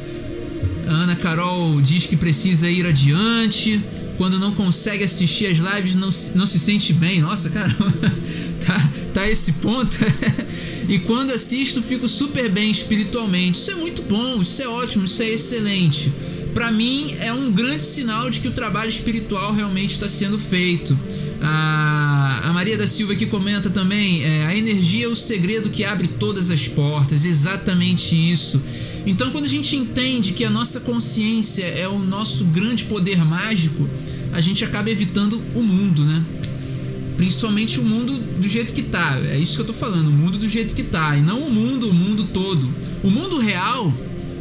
A Ana Carol diz que precisa ir adiante. Quando não consegue assistir as lives, não, não se sente bem. Nossa, caramba, tá, tá esse ponto. e quando assisto, fico super bem espiritualmente. Isso é muito bom, isso é ótimo, isso é excelente. para mim é um grande sinal de que o trabalho espiritual realmente está sendo feito. A, a, Maria da Silva aqui comenta também: é, a energia é o segredo que abre todas as portas, exatamente isso. Então, quando a gente entende que a nossa consciência é o nosso grande poder mágico, a gente acaba evitando o mundo, né? Principalmente o mundo do jeito que tá. É isso que eu tô falando, o mundo do jeito que tá. E não o mundo, o mundo todo. O mundo real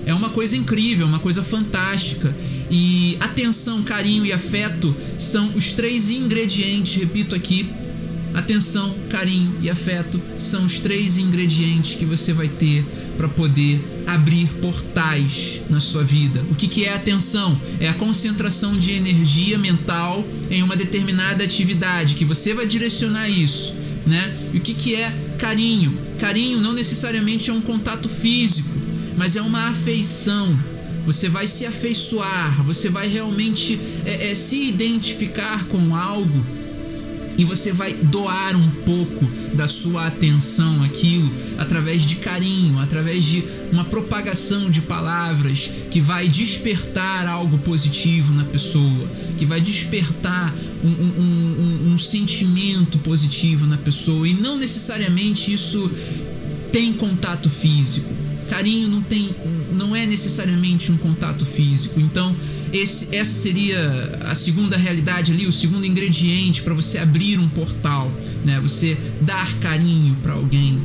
é uma coisa incrível, uma coisa fantástica. E atenção, carinho e afeto são os três ingredientes, repito aqui. Atenção, carinho e afeto são os três ingredientes que você vai ter para poder abrir portais na sua vida. O que, que é atenção? É a concentração de energia mental em uma determinada atividade, que você vai direcionar isso. Né? E o que, que é carinho? Carinho não necessariamente é um contato físico, mas é uma afeição, você vai se afeiçoar, você vai realmente é, é, se identificar com algo e você vai doar um pouco da sua atenção àquilo através de carinho, através de uma propagação de palavras que vai despertar algo positivo na pessoa, que vai despertar um, um, um, um sentimento positivo na pessoa e não necessariamente isso tem contato físico. Carinho não tem, não é necessariamente um contato físico. Então, esse, essa seria a segunda realidade ali, o segundo ingrediente para você abrir um portal, né? Você dar carinho para alguém.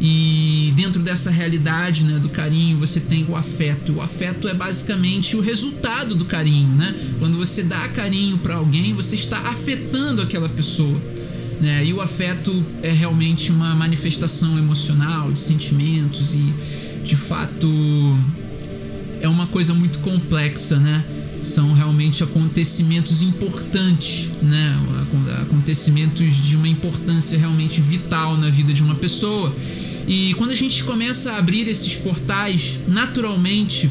E dentro dessa realidade, né, do carinho, você tem o afeto. O afeto é basicamente o resultado do carinho, né? Quando você dá carinho para alguém, você está afetando aquela pessoa. Né? E o afeto é realmente uma manifestação emocional de sentimentos e de fato é uma coisa muito complexa, né? São realmente acontecimentos importantes, né? Acontecimentos de uma importância realmente vital na vida de uma pessoa. E quando a gente começa a abrir esses portais, naturalmente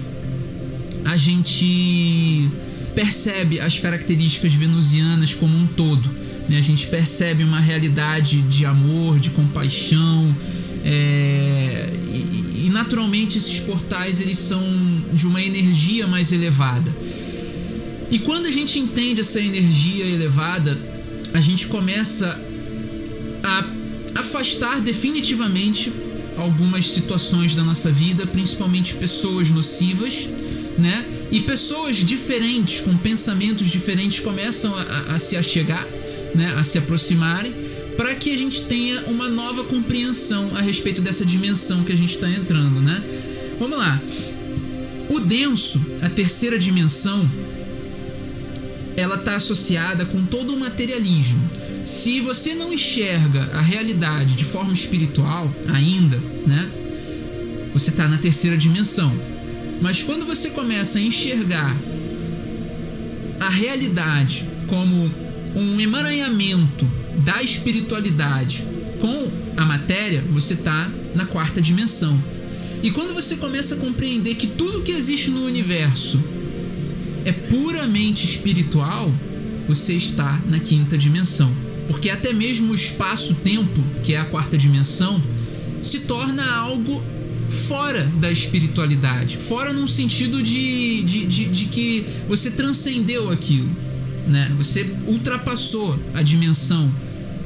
a gente percebe as características venusianas como um todo. Né? A gente percebe uma realidade de amor, de compaixão, é, e, e, naturalmente esses portais eles são de uma energia mais elevada. E quando a gente entende essa energia elevada, a gente começa a afastar definitivamente algumas situações da nossa vida, principalmente pessoas nocivas, né? E pessoas diferentes, com pensamentos diferentes, começam a, a se achegar, né? A se aproximarem para que a gente tenha uma nova compreensão a respeito dessa dimensão que a gente está entrando, né? Vamos lá. O denso, a terceira dimensão, ela está associada com todo o materialismo. Se você não enxerga a realidade de forma espiritual ainda, né? Você está na terceira dimensão. Mas quando você começa a enxergar a realidade como um emaranhamento da espiritualidade com a matéria, você está na quarta dimensão. E quando você começa a compreender que tudo que existe no universo é puramente espiritual, você está na quinta dimensão. Porque até mesmo o espaço-tempo, que é a quarta dimensão, se torna algo fora da espiritualidade. Fora num sentido de, de, de, de que você transcendeu aquilo. Né? Você ultrapassou a dimensão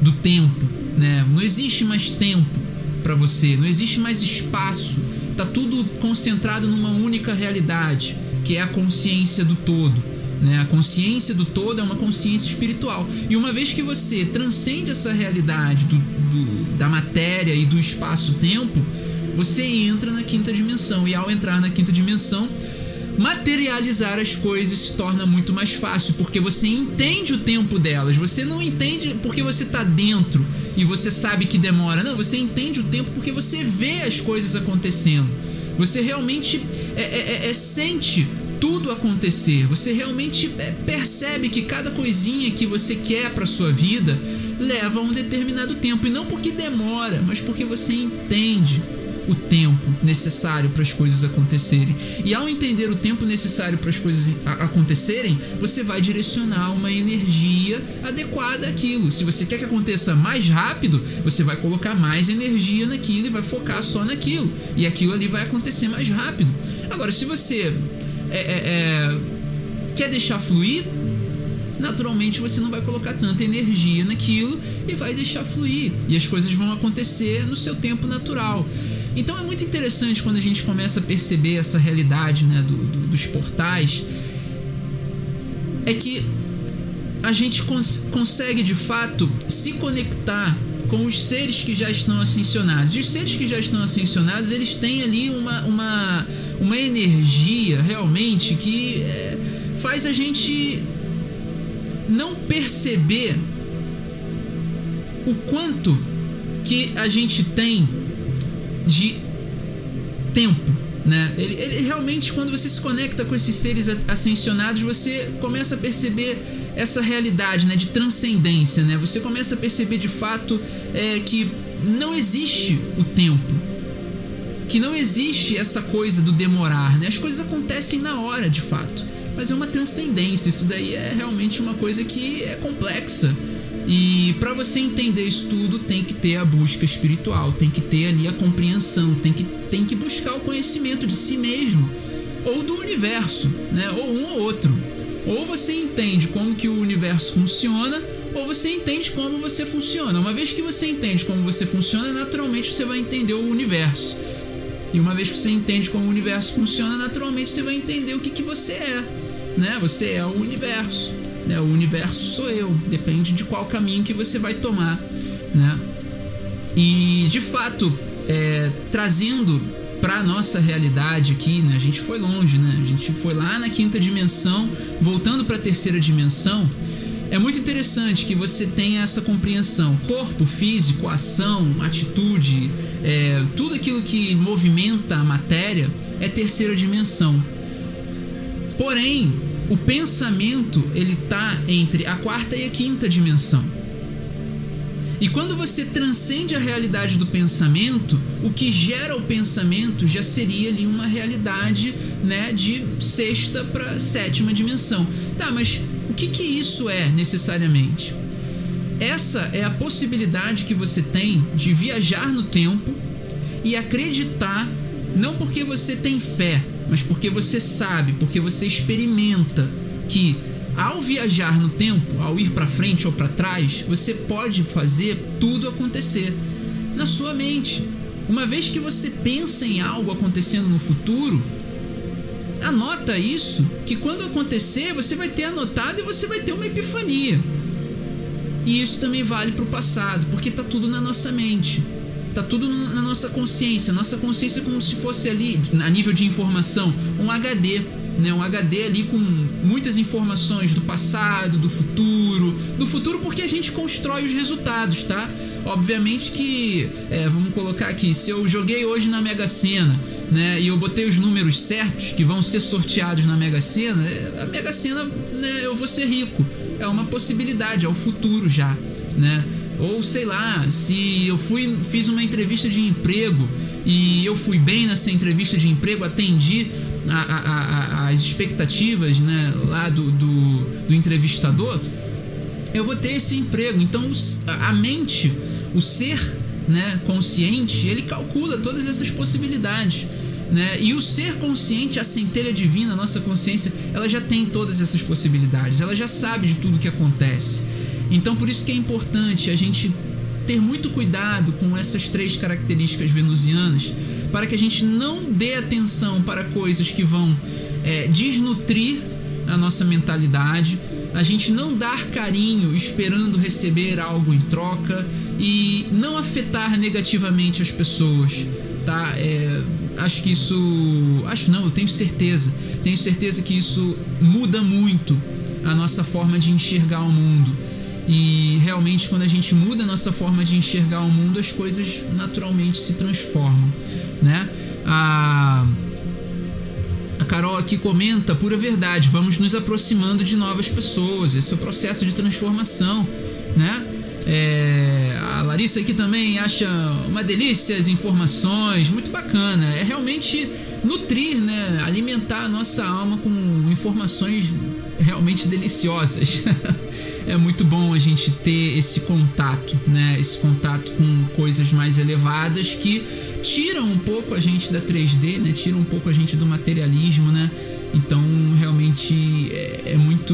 do tempo, né? Não existe mais tempo para você, não existe mais espaço. Tá tudo concentrado numa única realidade, que é a consciência do todo. Né? A consciência do todo é uma consciência espiritual. E uma vez que você transcende essa realidade do, do, da matéria e do espaço-tempo, você entra na quinta dimensão. E ao entrar na quinta dimensão, materializar as coisas se torna muito mais fácil, porque você entende o tempo delas. Você não entende porque você está dentro e você sabe que demora. Não, você entende o tempo porque você vê as coisas acontecendo. Você realmente é, é, é, é sente tudo acontecer. Você realmente é, percebe que cada coisinha que você quer para sua vida leva um determinado tempo e não porque demora, mas porque você entende o tempo necessário para as coisas acontecerem. E ao entender o tempo necessário para as coisas acontecerem, você vai direcionar uma energia adequada àquilo. Se você quer que aconteça mais rápido, você vai colocar mais energia naquilo e vai focar só naquilo. E aquilo ali vai acontecer mais rápido. Agora, se você é, é, é quer deixar fluir, naturalmente você não vai colocar tanta energia naquilo e vai deixar fluir. E as coisas vão acontecer no seu tempo natural. Então é muito interessante quando a gente começa a perceber essa realidade né, do, do, dos portais. É que a gente cons consegue de fato se conectar com os seres que já estão ascensionados. E os seres que já estão ascensionados, eles têm ali uma, uma, uma energia realmente que é, faz a gente não perceber o quanto que a gente tem de tempo, né? Ele, ele, realmente quando você se conecta com esses seres ascensionados, você começa a perceber essa realidade, né, de transcendência, né? Você começa a perceber de fato é, que não existe o tempo, que não existe essa coisa do demorar, né? As coisas acontecem na hora, de fato mas é uma transcendência. Isso daí é realmente uma coisa que é complexa. E para você entender isso tudo, tem que ter a busca espiritual, tem que ter ali a compreensão, tem que, tem que buscar o conhecimento de si mesmo ou do universo, né? Ou um ou outro. Ou você entende como que o universo funciona, ou você entende como você funciona. Uma vez que você entende como você funciona, naturalmente você vai entender o universo. E uma vez que você entende como o universo funciona, naturalmente você vai entender o que, que você é né? Você é o universo, né? O universo sou eu, depende de qual caminho que você vai tomar, né? E de fato, é, trazendo para nossa realidade aqui, né? A gente foi longe, né? A gente foi lá na quinta dimensão, voltando para a terceira dimensão. É muito interessante que você tenha essa compreensão. Corpo, físico, ação, atitude, é, tudo aquilo que movimenta a matéria é terceira dimensão. Porém, o pensamento ele tá entre a quarta e a quinta dimensão. E quando você transcende a realidade do pensamento, o que gera o pensamento já seria ali uma realidade, né, de sexta para sétima dimensão. Tá, mas o que que isso é necessariamente? Essa é a possibilidade que você tem de viajar no tempo e acreditar não porque você tem fé, mas porque você sabe, porque você experimenta que ao viajar no tempo, ao ir para frente ou para trás, você pode fazer tudo acontecer na sua mente. Uma vez que você pensa em algo acontecendo no futuro, anota isso, que quando acontecer, você vai ter anotado e você vai ter uma epifania. E isso também vale para o passado, porque está tudo na nossa mente. Tá tudo na nossa consciência. Nossa consciência é como se fosse ali, a nível de informação, um HD. Né? Um HD ali com muitas informações do passado, do futuro. Do futuro porque a gente constrói os resultados, tá? Obviamente que, é, vamos colocar aqui, se eu joguei hoje na Mega Sena, né, e eu botei os números certos que vão ser sorteados na Mega Sena, é, a Mega Sena, né, eu vou ser rico. É uma possibilidade, é o futuro já, né? Ou sei lá, se eu fui fiz uma entrevista de emprego e eu fui bem nessa entrevista de emprego, atendi a, a, a, as expectativas né, lá do, do, do entrevistador, eu vou ter esse emprego. Então a mente, o ser né, consciente, ele calcula todas essas possibilidades. Né? E o ser consciente, a centelha divina, a nossa consciência, ela já tem todas essas possibilidades, ela já sabe de tudo que acontece. Então por isso que é importante a gente ter muito cuidado com essas três características venusianas para que a gente não dê atenção para coisas que vão é, desnutrir a nossa mentalidade, a gente não dar carinho esperando receber algo em troca e não afetar negativamente as pessoas, tá? É, acho que isso, acho não, eu tenho certeza, tenho certeza que isso muda muito a nossa forma de enxergar o mundo e realmente, quando a gente muda a nossa forma de enxergar o mundo, as coisas naturalmente se transformam, né? A, a Carol aqui comenta, pura verdade, vamos nos aproximando de novas pessoas. Esse é o processo de transformação, né? É, a Larissa aqui também acha uma delícia as informações, muito bacana. É realmente nutrir, né? Alimentar a nossa alma com informações realmente deliciosas. é muito bom a gente ter esse contato, né? Esse contato com coisas mais elevadas que tiram um pouco a gente da 3D, né? Tiram um pouco a gente do materialismo, né? Então, realmente é, é muito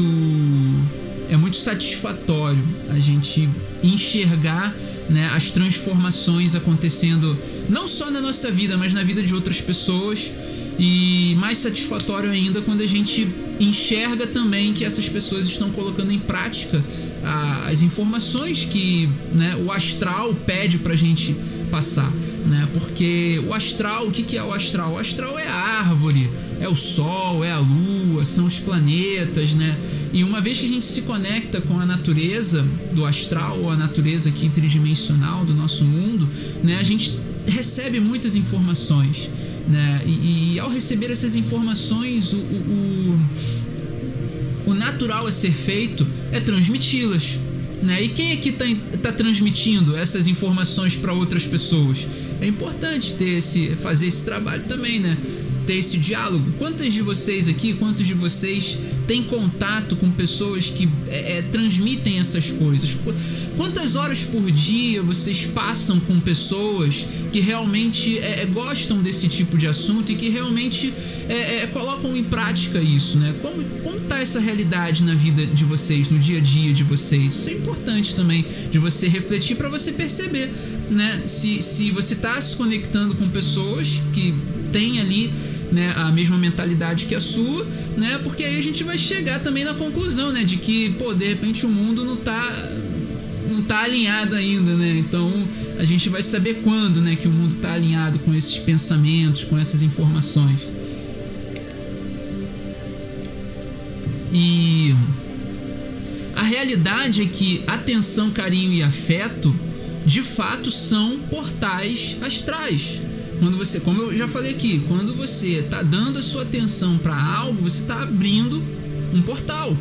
é muito satisfatório a gente enxergar né, as transformações acontecendo não só na nossa vida, mas na vida de outras pessoas. E mais satisfatório ainda quando a gente enxerga também que essas pessoas estão colocando em prática as informações que né, o astral pede pra gente passar. Né? Porque o astral, o que, que é o astral? O astral é a árvore, é o sol, é a lua, são os planetas, né? E uma vez que a gente se conecta com a natureza do astral, ou a natureza aqui tridimensional do nosso mundo, né, a gente recebe muitas informações. Né? E, e ao receber essas informações, o, o, o, natural a ser feito é transmiti-las. Né? E quem aqui está tá transmitindo essas informações para outras pessoas? É importante ter esse, fazer esse trabalho também, né? ter esse diálogo. Quantas de vocês aqui, quantos de vocês têm contato com pessoas que é, é, transmitem essas coisas? Quantas horas por dia vocês passam com pessoas que realmente é, é gostam desse tipo de assunto e que realmente é, é, colocam em prática isso, né? Como, como tá essa realidade na vida de vocês, no dia a dia de vocês? Isso é importante também de você refletir para você perceber, né? Se, se você está se conectando com pessoas que têm ali né, a mesma mentalidade que a sua, né? Porque aí a gente vai chegar também na conclusão, né, de que, pô, de repente o mundo não tá não tá alinhado ainda, né? Então, a gente vai saber quando, né, que o mundo tá alinhado com esses pensamentos, com essas informações. E a realidade é que atenção, carinho e afeto de fato são portais astrais. Quando você, como eu já falei aqui, quando você está dando a sua atenção para algo, você está abrindo um portal.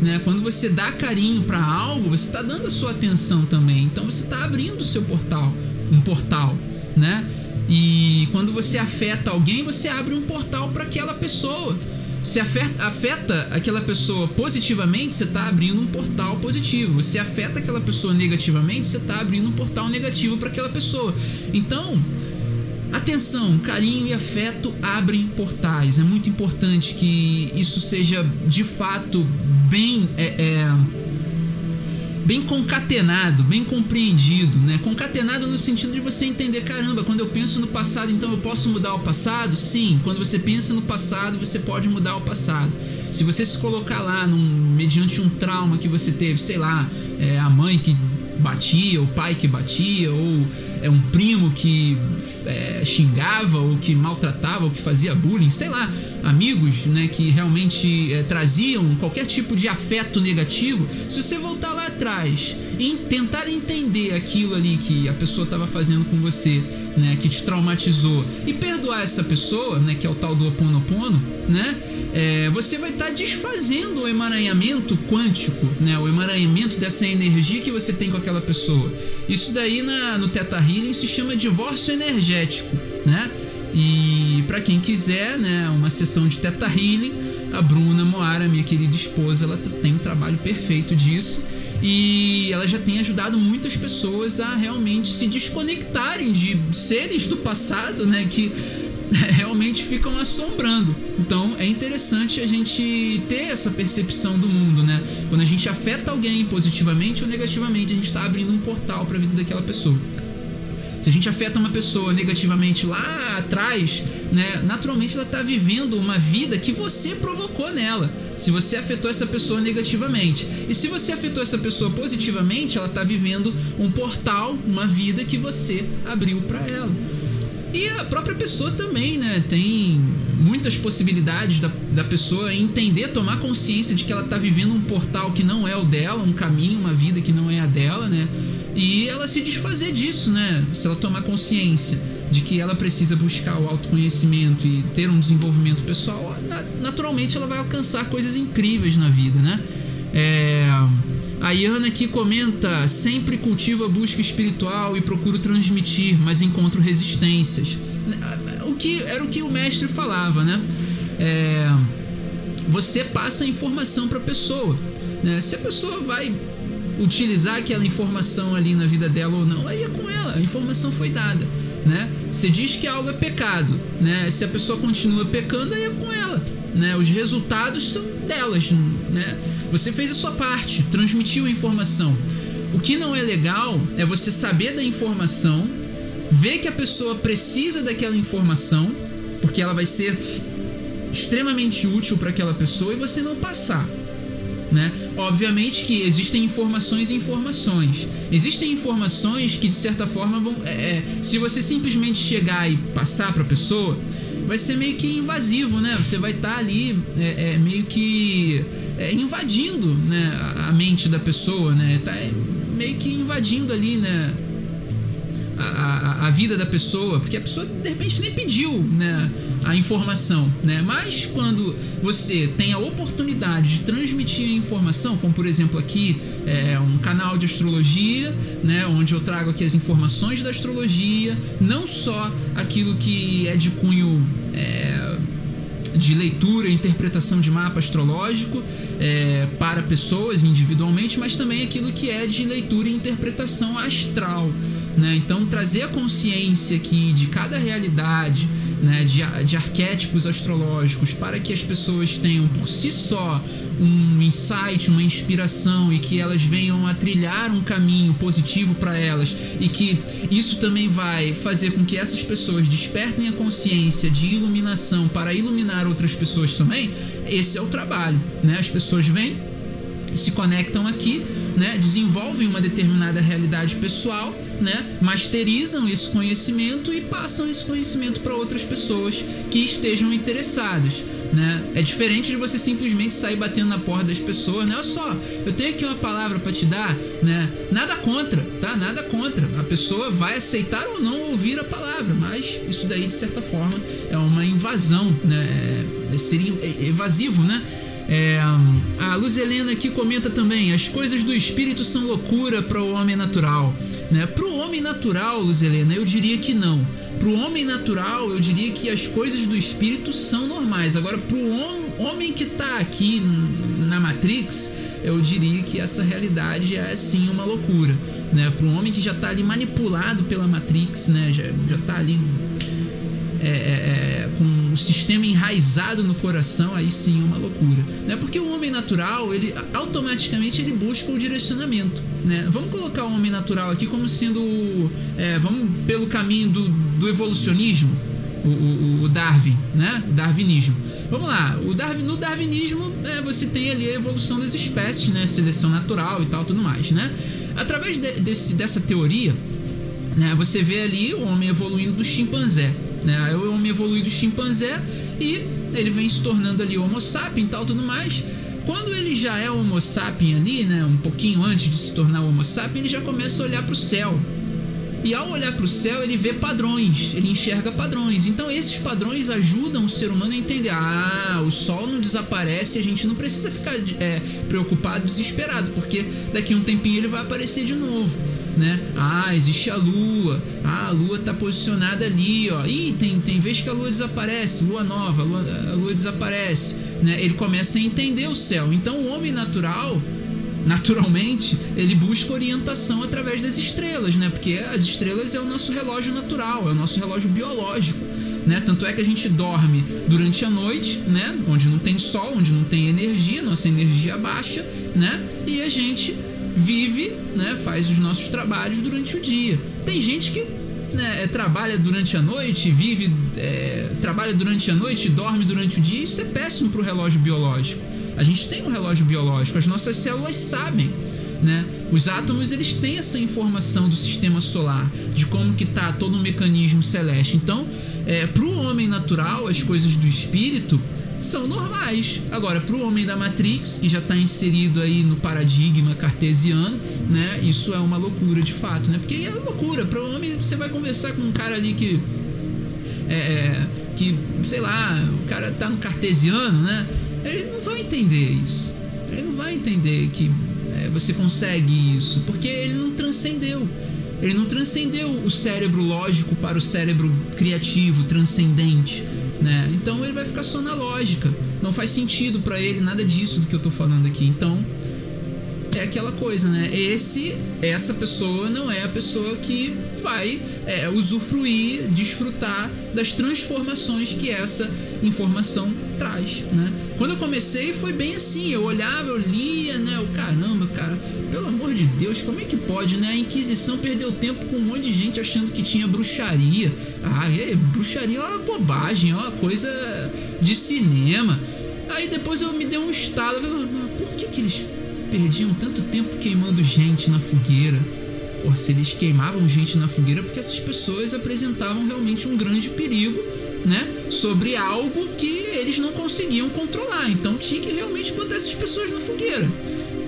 Né? Quando você dá carinho para algo, você está dando a sua atenção também. Então você está abrindo o seu portal, um portal, né? E quando você afeta alguém, você abre um portal para aquela pessoa. Se afeta, afeta aquela pessoa positivamente, você está abrindo um portal positivo. Se afeta aquela pessoa negativamente, você está abrindo um portal negativo para aquela pessoa. Então, Atenção, carinho e afeto abrem portais. É muito importante que isso seja de fato bem é, é, bem concatenado, bem compreendido, né? Concatenado no sentido de você entender, caramba, quando eu penso no passado, então eu posso mudar o passado? Sim, quando você pensa no passado, você pode mudar o passado. Se você se colocar lá num, mediante um trauma que você teve, sei lá, é, a mãe que batia, o pai que batia, ou é um primo que é, xingava, ou que maltratava, ou que fazia bullying, sei lá, amigos né, que realmente é, traziam qualquer tipo de afeto negativo. Se você voltar lá atrás e tentar entender aquilo ali que a pessoa estava fazendo com você, né, que te traumatizou, e perdoar essa pessoa, né, que é o tal do Oponopono, né? É, você vai estar tá desfazendo o emaranhamento quântico, né? O emaranhamento dessa energia que você tem com aquela pessoa. Isso daí na, no Teta Healing se chama divórcio energético, né? E para quem quiser, né, uma sessão de Teta Healing, a Bruna Moara, minha querida esposa, ela tem um trabalho perfeito disso e ela já tem ajudado muitas pessoas a realmente se desconectarem de seres do passado, né, que realmente ficam assombrando. Então é interessante a gente ter essa percepção do mundo, né? Quando a gente afeta alguém positivamente ou negativamente, a gente está abrindo um portal para a vida daquela pessoa. Se a gente afeta uma pessoa negativamente lá atrás, né, naturalmente ela está vivendo uma vida que você provocou nela. Se você afetou essa pessoa negativamente. E se você afetou essa pessoa positivamente, ela está vivendo um portal, uma vida que você abriu para ela. E a própria pessoa também, né? Tem muitas possibilidades da, da pessoa entender, tomar consciência de que ela está vivendo um portal que não é o dela, um caminho, uma vida que não é a dela, né? E ela se desfazer disso, né? Se ela tomar consciência de que ela precisa buscar o autoconhecimento e ter um desenvolvimento pessoal, naturalmente ela vai alcançar coisas incríveis na vida, né? É a Iana aqui comenta: sempre cultivo a busca espiritual e procuro transmitir, mas encontro resistências. O que era o que o mestre falava, né? É, você passa a informação para a pessoa. Né? Se a pessoa vai utilizar aquela informação ali na vida dela ou não, aí é com ela. A informação foi dada. Né? Você diz que algo é pecado, né? Se a pessoa continua pecando, aí é com ela. né? Os resultados são delas, né? Você fez a sua parte, transmitiu a informação. O que não é legal é você saber da informação, ver que a pessoa precisa daquela informação, porque ela vai ser extremamente útil para aquela pessoa e você não passar. Né? Obviamente que existem informações e informações. Existem informações que de certa forma vão, é, é se você simplesmente chegar e passar para a pessoa, vai ser meio que invasivo, né? Você vai estar tá ali é, é, meio que é, invadindo né, a, mente da pessoa, né? Tá meio que invadindo ali, né? A, a, a, vida da pessoa, porque a pessoa de repente nem pediu né, a informação, né? Mas quando você tem a oportunidade de transmitir a informação, como por exemplo aqui é um canal de astrologia, né, onde eu trago aqui as informações da astrologia, não só aquilo que é de cunho é, de leitura e interpretação de mapa astrológico é, para pessoas individualmente, mas também aquilo que é de leitura e interpretação astral. Né? Então, trazer a consciência aqui de cada realidade, né, de, de arquétipos astrológicos, para que as pessoas tenham por si só um insight, uma inspiração e que elas venham a trilhar um caminho positivo para elas e que isso também vai fazer com que essas pessoas despertem a consciência de iluminação para iluminar outras pessoas também. Esse é o trabalho, né? As pessoas vêm, se conectam aqui, né? Desenvolvem uma determinada realidade pessoal né, masterizam esse conhecimento e passam esse conhecimento para outras pessoas que estejam interessadas. Né? É diferente de você simplesmente sair batendo na porta das pessoas, né? Olha só, eu tenho aqui uma palavra para te dar, né? Nada contra, tá? Nada contra. A pessoa vai aceitar ou não ouvir a palavra, mas isso daí de certa forma é uma invasão, né? É, seria evasivo, né? É, a Luz Helena aqui comenta também: as coisas do espírito são loucura para o homem natural. Né? Para o homem natural, Luz Helena, eu diria que não. Para o homem natural, eu diria que as coisas do espírito são normais. Agora, para o homem que está aqui na Matrix, eu diria que essa realidade é sim uma loucura. Né? Para o homem que já está ali manipulado pela Matrix, né? já, já tá ali é, é, é, com o sistema enraizado no coração, aí sim é uma loucura. Né? Porque o homem natural, ele automaticamente ele busca o direcionamento. Né? Vamos colocar o homem natural aqui como sendo. É, vamos pelo caminho do, do evolucionismo, o, o, o, Darwin, né? Darwinismo. Vamos lá, o Darwin, no darwinismo é, você tem ali a evolução das espécies, né? Seleção natural e tal, tudo mais, né? Através de, desse, dessa teoria, né? Você vê ali o homem evoluindo do chimpanzé, né? Aí o homem evolui do chimpanzé e ele vem se tornando ali homo sapiens e tal, tudo mais. Quando ele já é homo sapiens ali, né, um pouquinho antes de se tornar homo sapiens, ele já começa a olhar para o céu. E ao olhar para o céu, ele vê padrões, ele enxerga padrões. Então, esses padrões ajudam o ser humano a entender: ah, o sol não desaparece, a gente não precisa ficar é, preocupado, desesperado, porque daqui a um tempinho ele vai aparecer de novo né? Ah, existe a lua. Ah, a lua está posicionada ali, ó. Ih, tem, tem vez que a lua desaparece, lua nova, a lua, a lua desaparece, né? Ele começa a entender o céu. Então, o homem natural, naturalmente, ele busca orientação através das estrelas, né? Porque as estrelas é o nosso relógio natural, é o nosso relógio biológico. Né? Tanto é que a gente dorme durante a noite, né? Onde não tem sol, onde não tem energia, nossa energia baixa, né? E a gente vive, né, faz os nossos trabalhos durante o dia. Tem gente que né, é, trabalha durante a noite, vive, é, trabalha durante a noite, dorme durante o dia. Isso é péssimo para o relógio biológico. A gente tem um relógio biológico, as nossas células sabem. Né? Os átomos eles têm essa informação do sistema solar, de como que está todo o mecanismo celeste. Então, é, para o homem natural, as coisas do espírito são normais. Agora, para o homem da Matrix, que já está inserido aí no paradigma cartesiano, né? Isso é uma loucura de fato, né? Porque é loucura. Para o homem, você vai conversar com um cara ali que. É, é, que, sei lá, o cara tá no cartesiano, né? Ele não vai entender isso. Ele não vai entender que é, você consegue isso, porque ele não transcendeu. Ele não transcendeu o cérebro lógico para o cérebro criativo, transcendente né? Então ele vai ficar só na lógica. Não faz sentido para ele nada disso do que eu tô falando aqui. Então é aquela coisa, né? Esse, essa pessoa não é a pessoa que vai é, usufruir, desfrutar das transformações que essa informação atrás, né? Quando eu comecei foi bem assim, eu olhava, eu lia, né? O caramba, cara, pelo de Deus, como é que pode, né? A Inquisição perdeu tempo com um monte de gente achando que tinha bruxaria. Ah, é, bruxaria é uma bobagem, é uma coisa de cinema. Aí depois eu me dei um estalo, por que que eles perdiam tanto tempo queimando gente na fogueira? Pô, se eles queimavam gente na fogueira porque essas pessoas apresentavam realmente um grande perigo, né? Sobre algo que eles não conseguiam controlar. Então tinha que realmente botar essas pessoas na fogueira.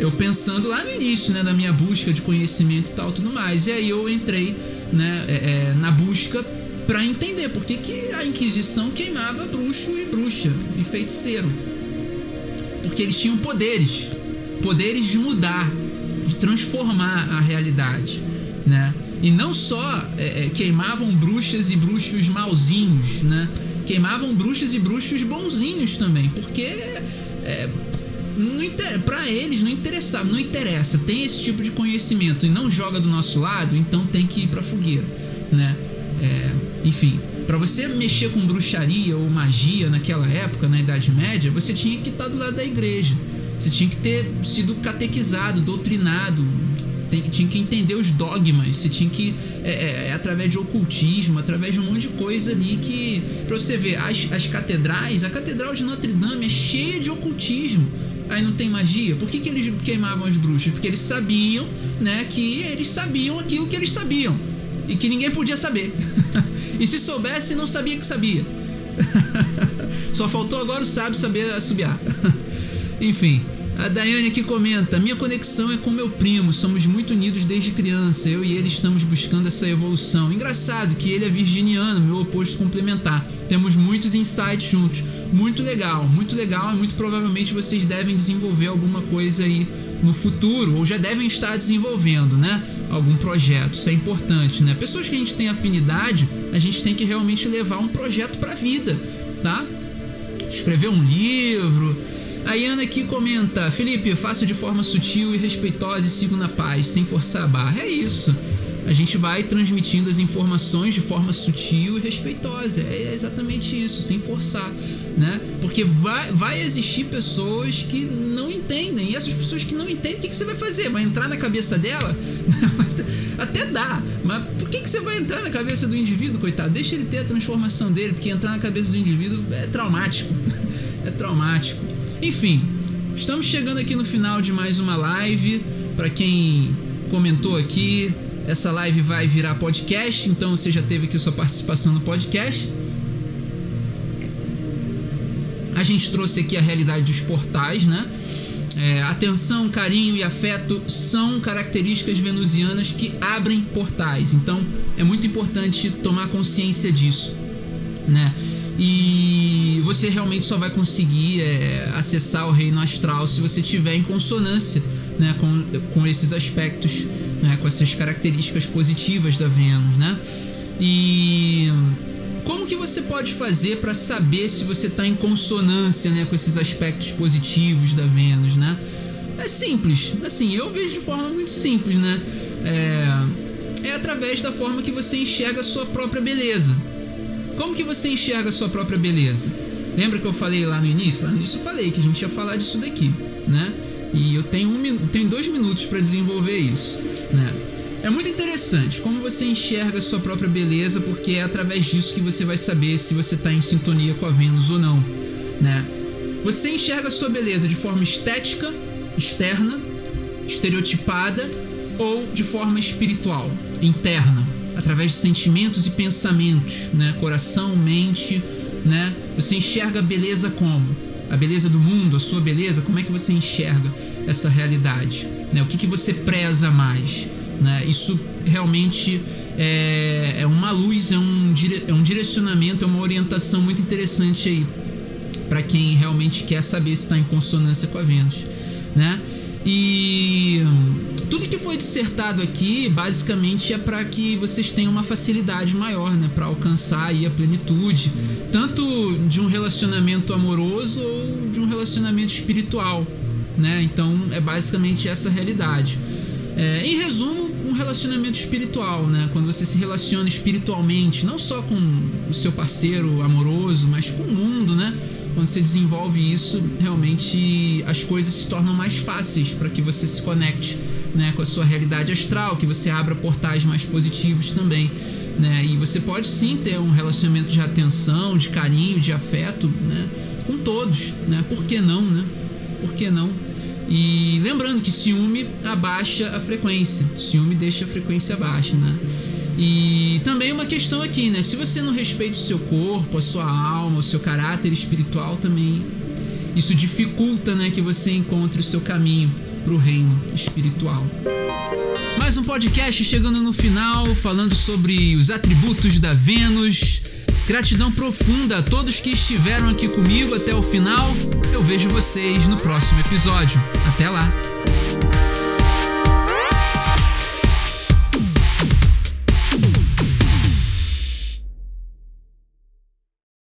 Eu pensando lá no início, né, da minha busca de conhecimento e tal, tudo mais. E aí eu entrei, né, é, é, na busca para entender por que, que a Inquisição queimava bruxo e bruxa e feiticeiro. Porque eles tinham poderes, poderes de mudar, de transformar a realidade, né? E não só é, é, queimavam bruxas e bruxos malzinhos, né? Queimavam bruxas e bruxos bonzinhos também, porque é, para eles não interessava, não interessa, tem esse tipo de conhecimento e não joga do nosso lado, então tem que ir para fogueira, né? É, enfim, para você mexer com bruxaria ou magia naquela época, na Idade Média, você tinha que estar do lado da igreja. Você tinha que ter sido catequizado, doutrinado, tinha que entender os dogmas, você tinha que. É, é, é, através de ocultismo, através de um monte de coisa ali que. Pra você ver, as, as catedrais, a Catedral de Notre Dame é cheia de ocultismo. Aí não tem magia? Por que, que eles queimavam as bruxas? Porque eles sabiam, né, que eles sabiam aquilo que eles sabiam. E que ninguém podia saber. e se soubesse, não sabia que sabia. Só faltou agora o sábio saber assobiar. Enfim, a Daiane aqui comenta: Minha conexão é com meu primo, somos muito unidos desde criança. Eu e ele estamos buscando essa evolução. Engraçado que ele é virginiano, meu oposto complementar. Temos muitos insights juntos. Muito legal, muito legal e muito provavelmente vocês devem desenvolver alguma coisa aí no futuro, ou já devem estar desenvolvendo, né? Algum projeto. Isso é importante, né? Pessoas que a gente tem afinidade, a gente tem que realmente levar um projeto para a vida, tá? Escrever um livro a Iana aqui comenta: Felipe, faço de forma sutil e respeitosa e sigo na paz, sem forçar a barra. É isso. A gente vai transmitindo as informações de forma sutil e respeitosa. É exatamente isso, sem forçar, né? Porque vai, vai existir pessoas que não entendem. E essas pessoas que não entendem, o que, que você vai fazer? Vai entrar na cabeça dela? Até dá, mas por que, que você vai entrar na cabeça do indivíduo, coitado? Deixa ele ter a transformação dele, porque entrar na cabeça do indivíduo é traumático. é traumático. Enfim, estamos chegando aqui no final de mais uma live. Para quem comentou aqui, essa live vai virar podcast, então você já teve aqui sua participação no podcast. A gente trouxe aqui a realidade dos portais, né? É, atenção, carinho e afeto são características venusianas que abrem portais. Então é muito importante tomar consciência disso, né? E você realmente só vai conseguir é, acessar o reino astral se você tiver em consonância né, com, com esses aspectos, né, com essas características positivas da Vênus, né? E como que você pode fazer para saber se você está em consonância né, com esses aspectos positivos da Vênus, né? É simples, assim, eu vejo de forma muito simples, né? É, é através da forma que você enxerga a sua própria beleza, como que você enxerga a sua própria beleza? Lembra que eu falei lá no início? Lá no início eu falei que a gente ia falar disso daqui, né? E eu tenho, um, tenho dois minutos para desenvolver isso, né? É muito interessante como você enxerga a sua própria beleza, porque é através disso que você vai saber se você está em sintonia com a Vênus ou não, né? Você enxerga a sua beleza de forma estética, externa, estereotipada ou de forma espiritual, interna, através de sentimentos e pensamentos, né? Coração, mente, né? Você enxerga a beleza como? A beleza do mundo, a sua beleza, como é que você enxerga essa realidade? Né? O que, que você preza mais? Né? Isso realmente é, é uma luz, é um, é um direcionamento, é uma orientação muito interessante aí para quem realmente quer saber se está em consonância com a Vênus, né? E tudo que foi dissertado aqui basicamente é para que vocês tenham uma facilidade maior, né, para alcançar aí a plenitude, tanto de um relacionamento amoroso ou de um relacionamento espiritual, né? Então é basicamente essa realidade. É, em resumo, um relacionamento espiritual, né? Quando você se relaciona espiritualmente, não só com o seu parceiro amoroso, mas com o mundo, né? quando você desenvolve isso, realmente as coisas se tornam mais fáceis para que você se conecte né, com a sua realidade astral, que você abra portais mais positivos também. Né? E você pode sim ter um relacionamento de atenção, de carinho, de afeto né, com todos. Né? Por que não? Né? Por que não? E lembrando que ciúme abaixa a frequência, ciúme deixa a frequência baixa, né? E também uma questão aqui, né? Se você não respeita o seu corpo, a sua alma, o seu caráter espiritual, também isso dificulta, né, que você encontre o seu caminho para o reino espiritual. Mais um podcast chegando no final, falando sobre os atributos da Vênus. Gratidão profunda a todos que estiveram aqui comigo até o final. Eu vejo vocês no próximo episódio. Até lá!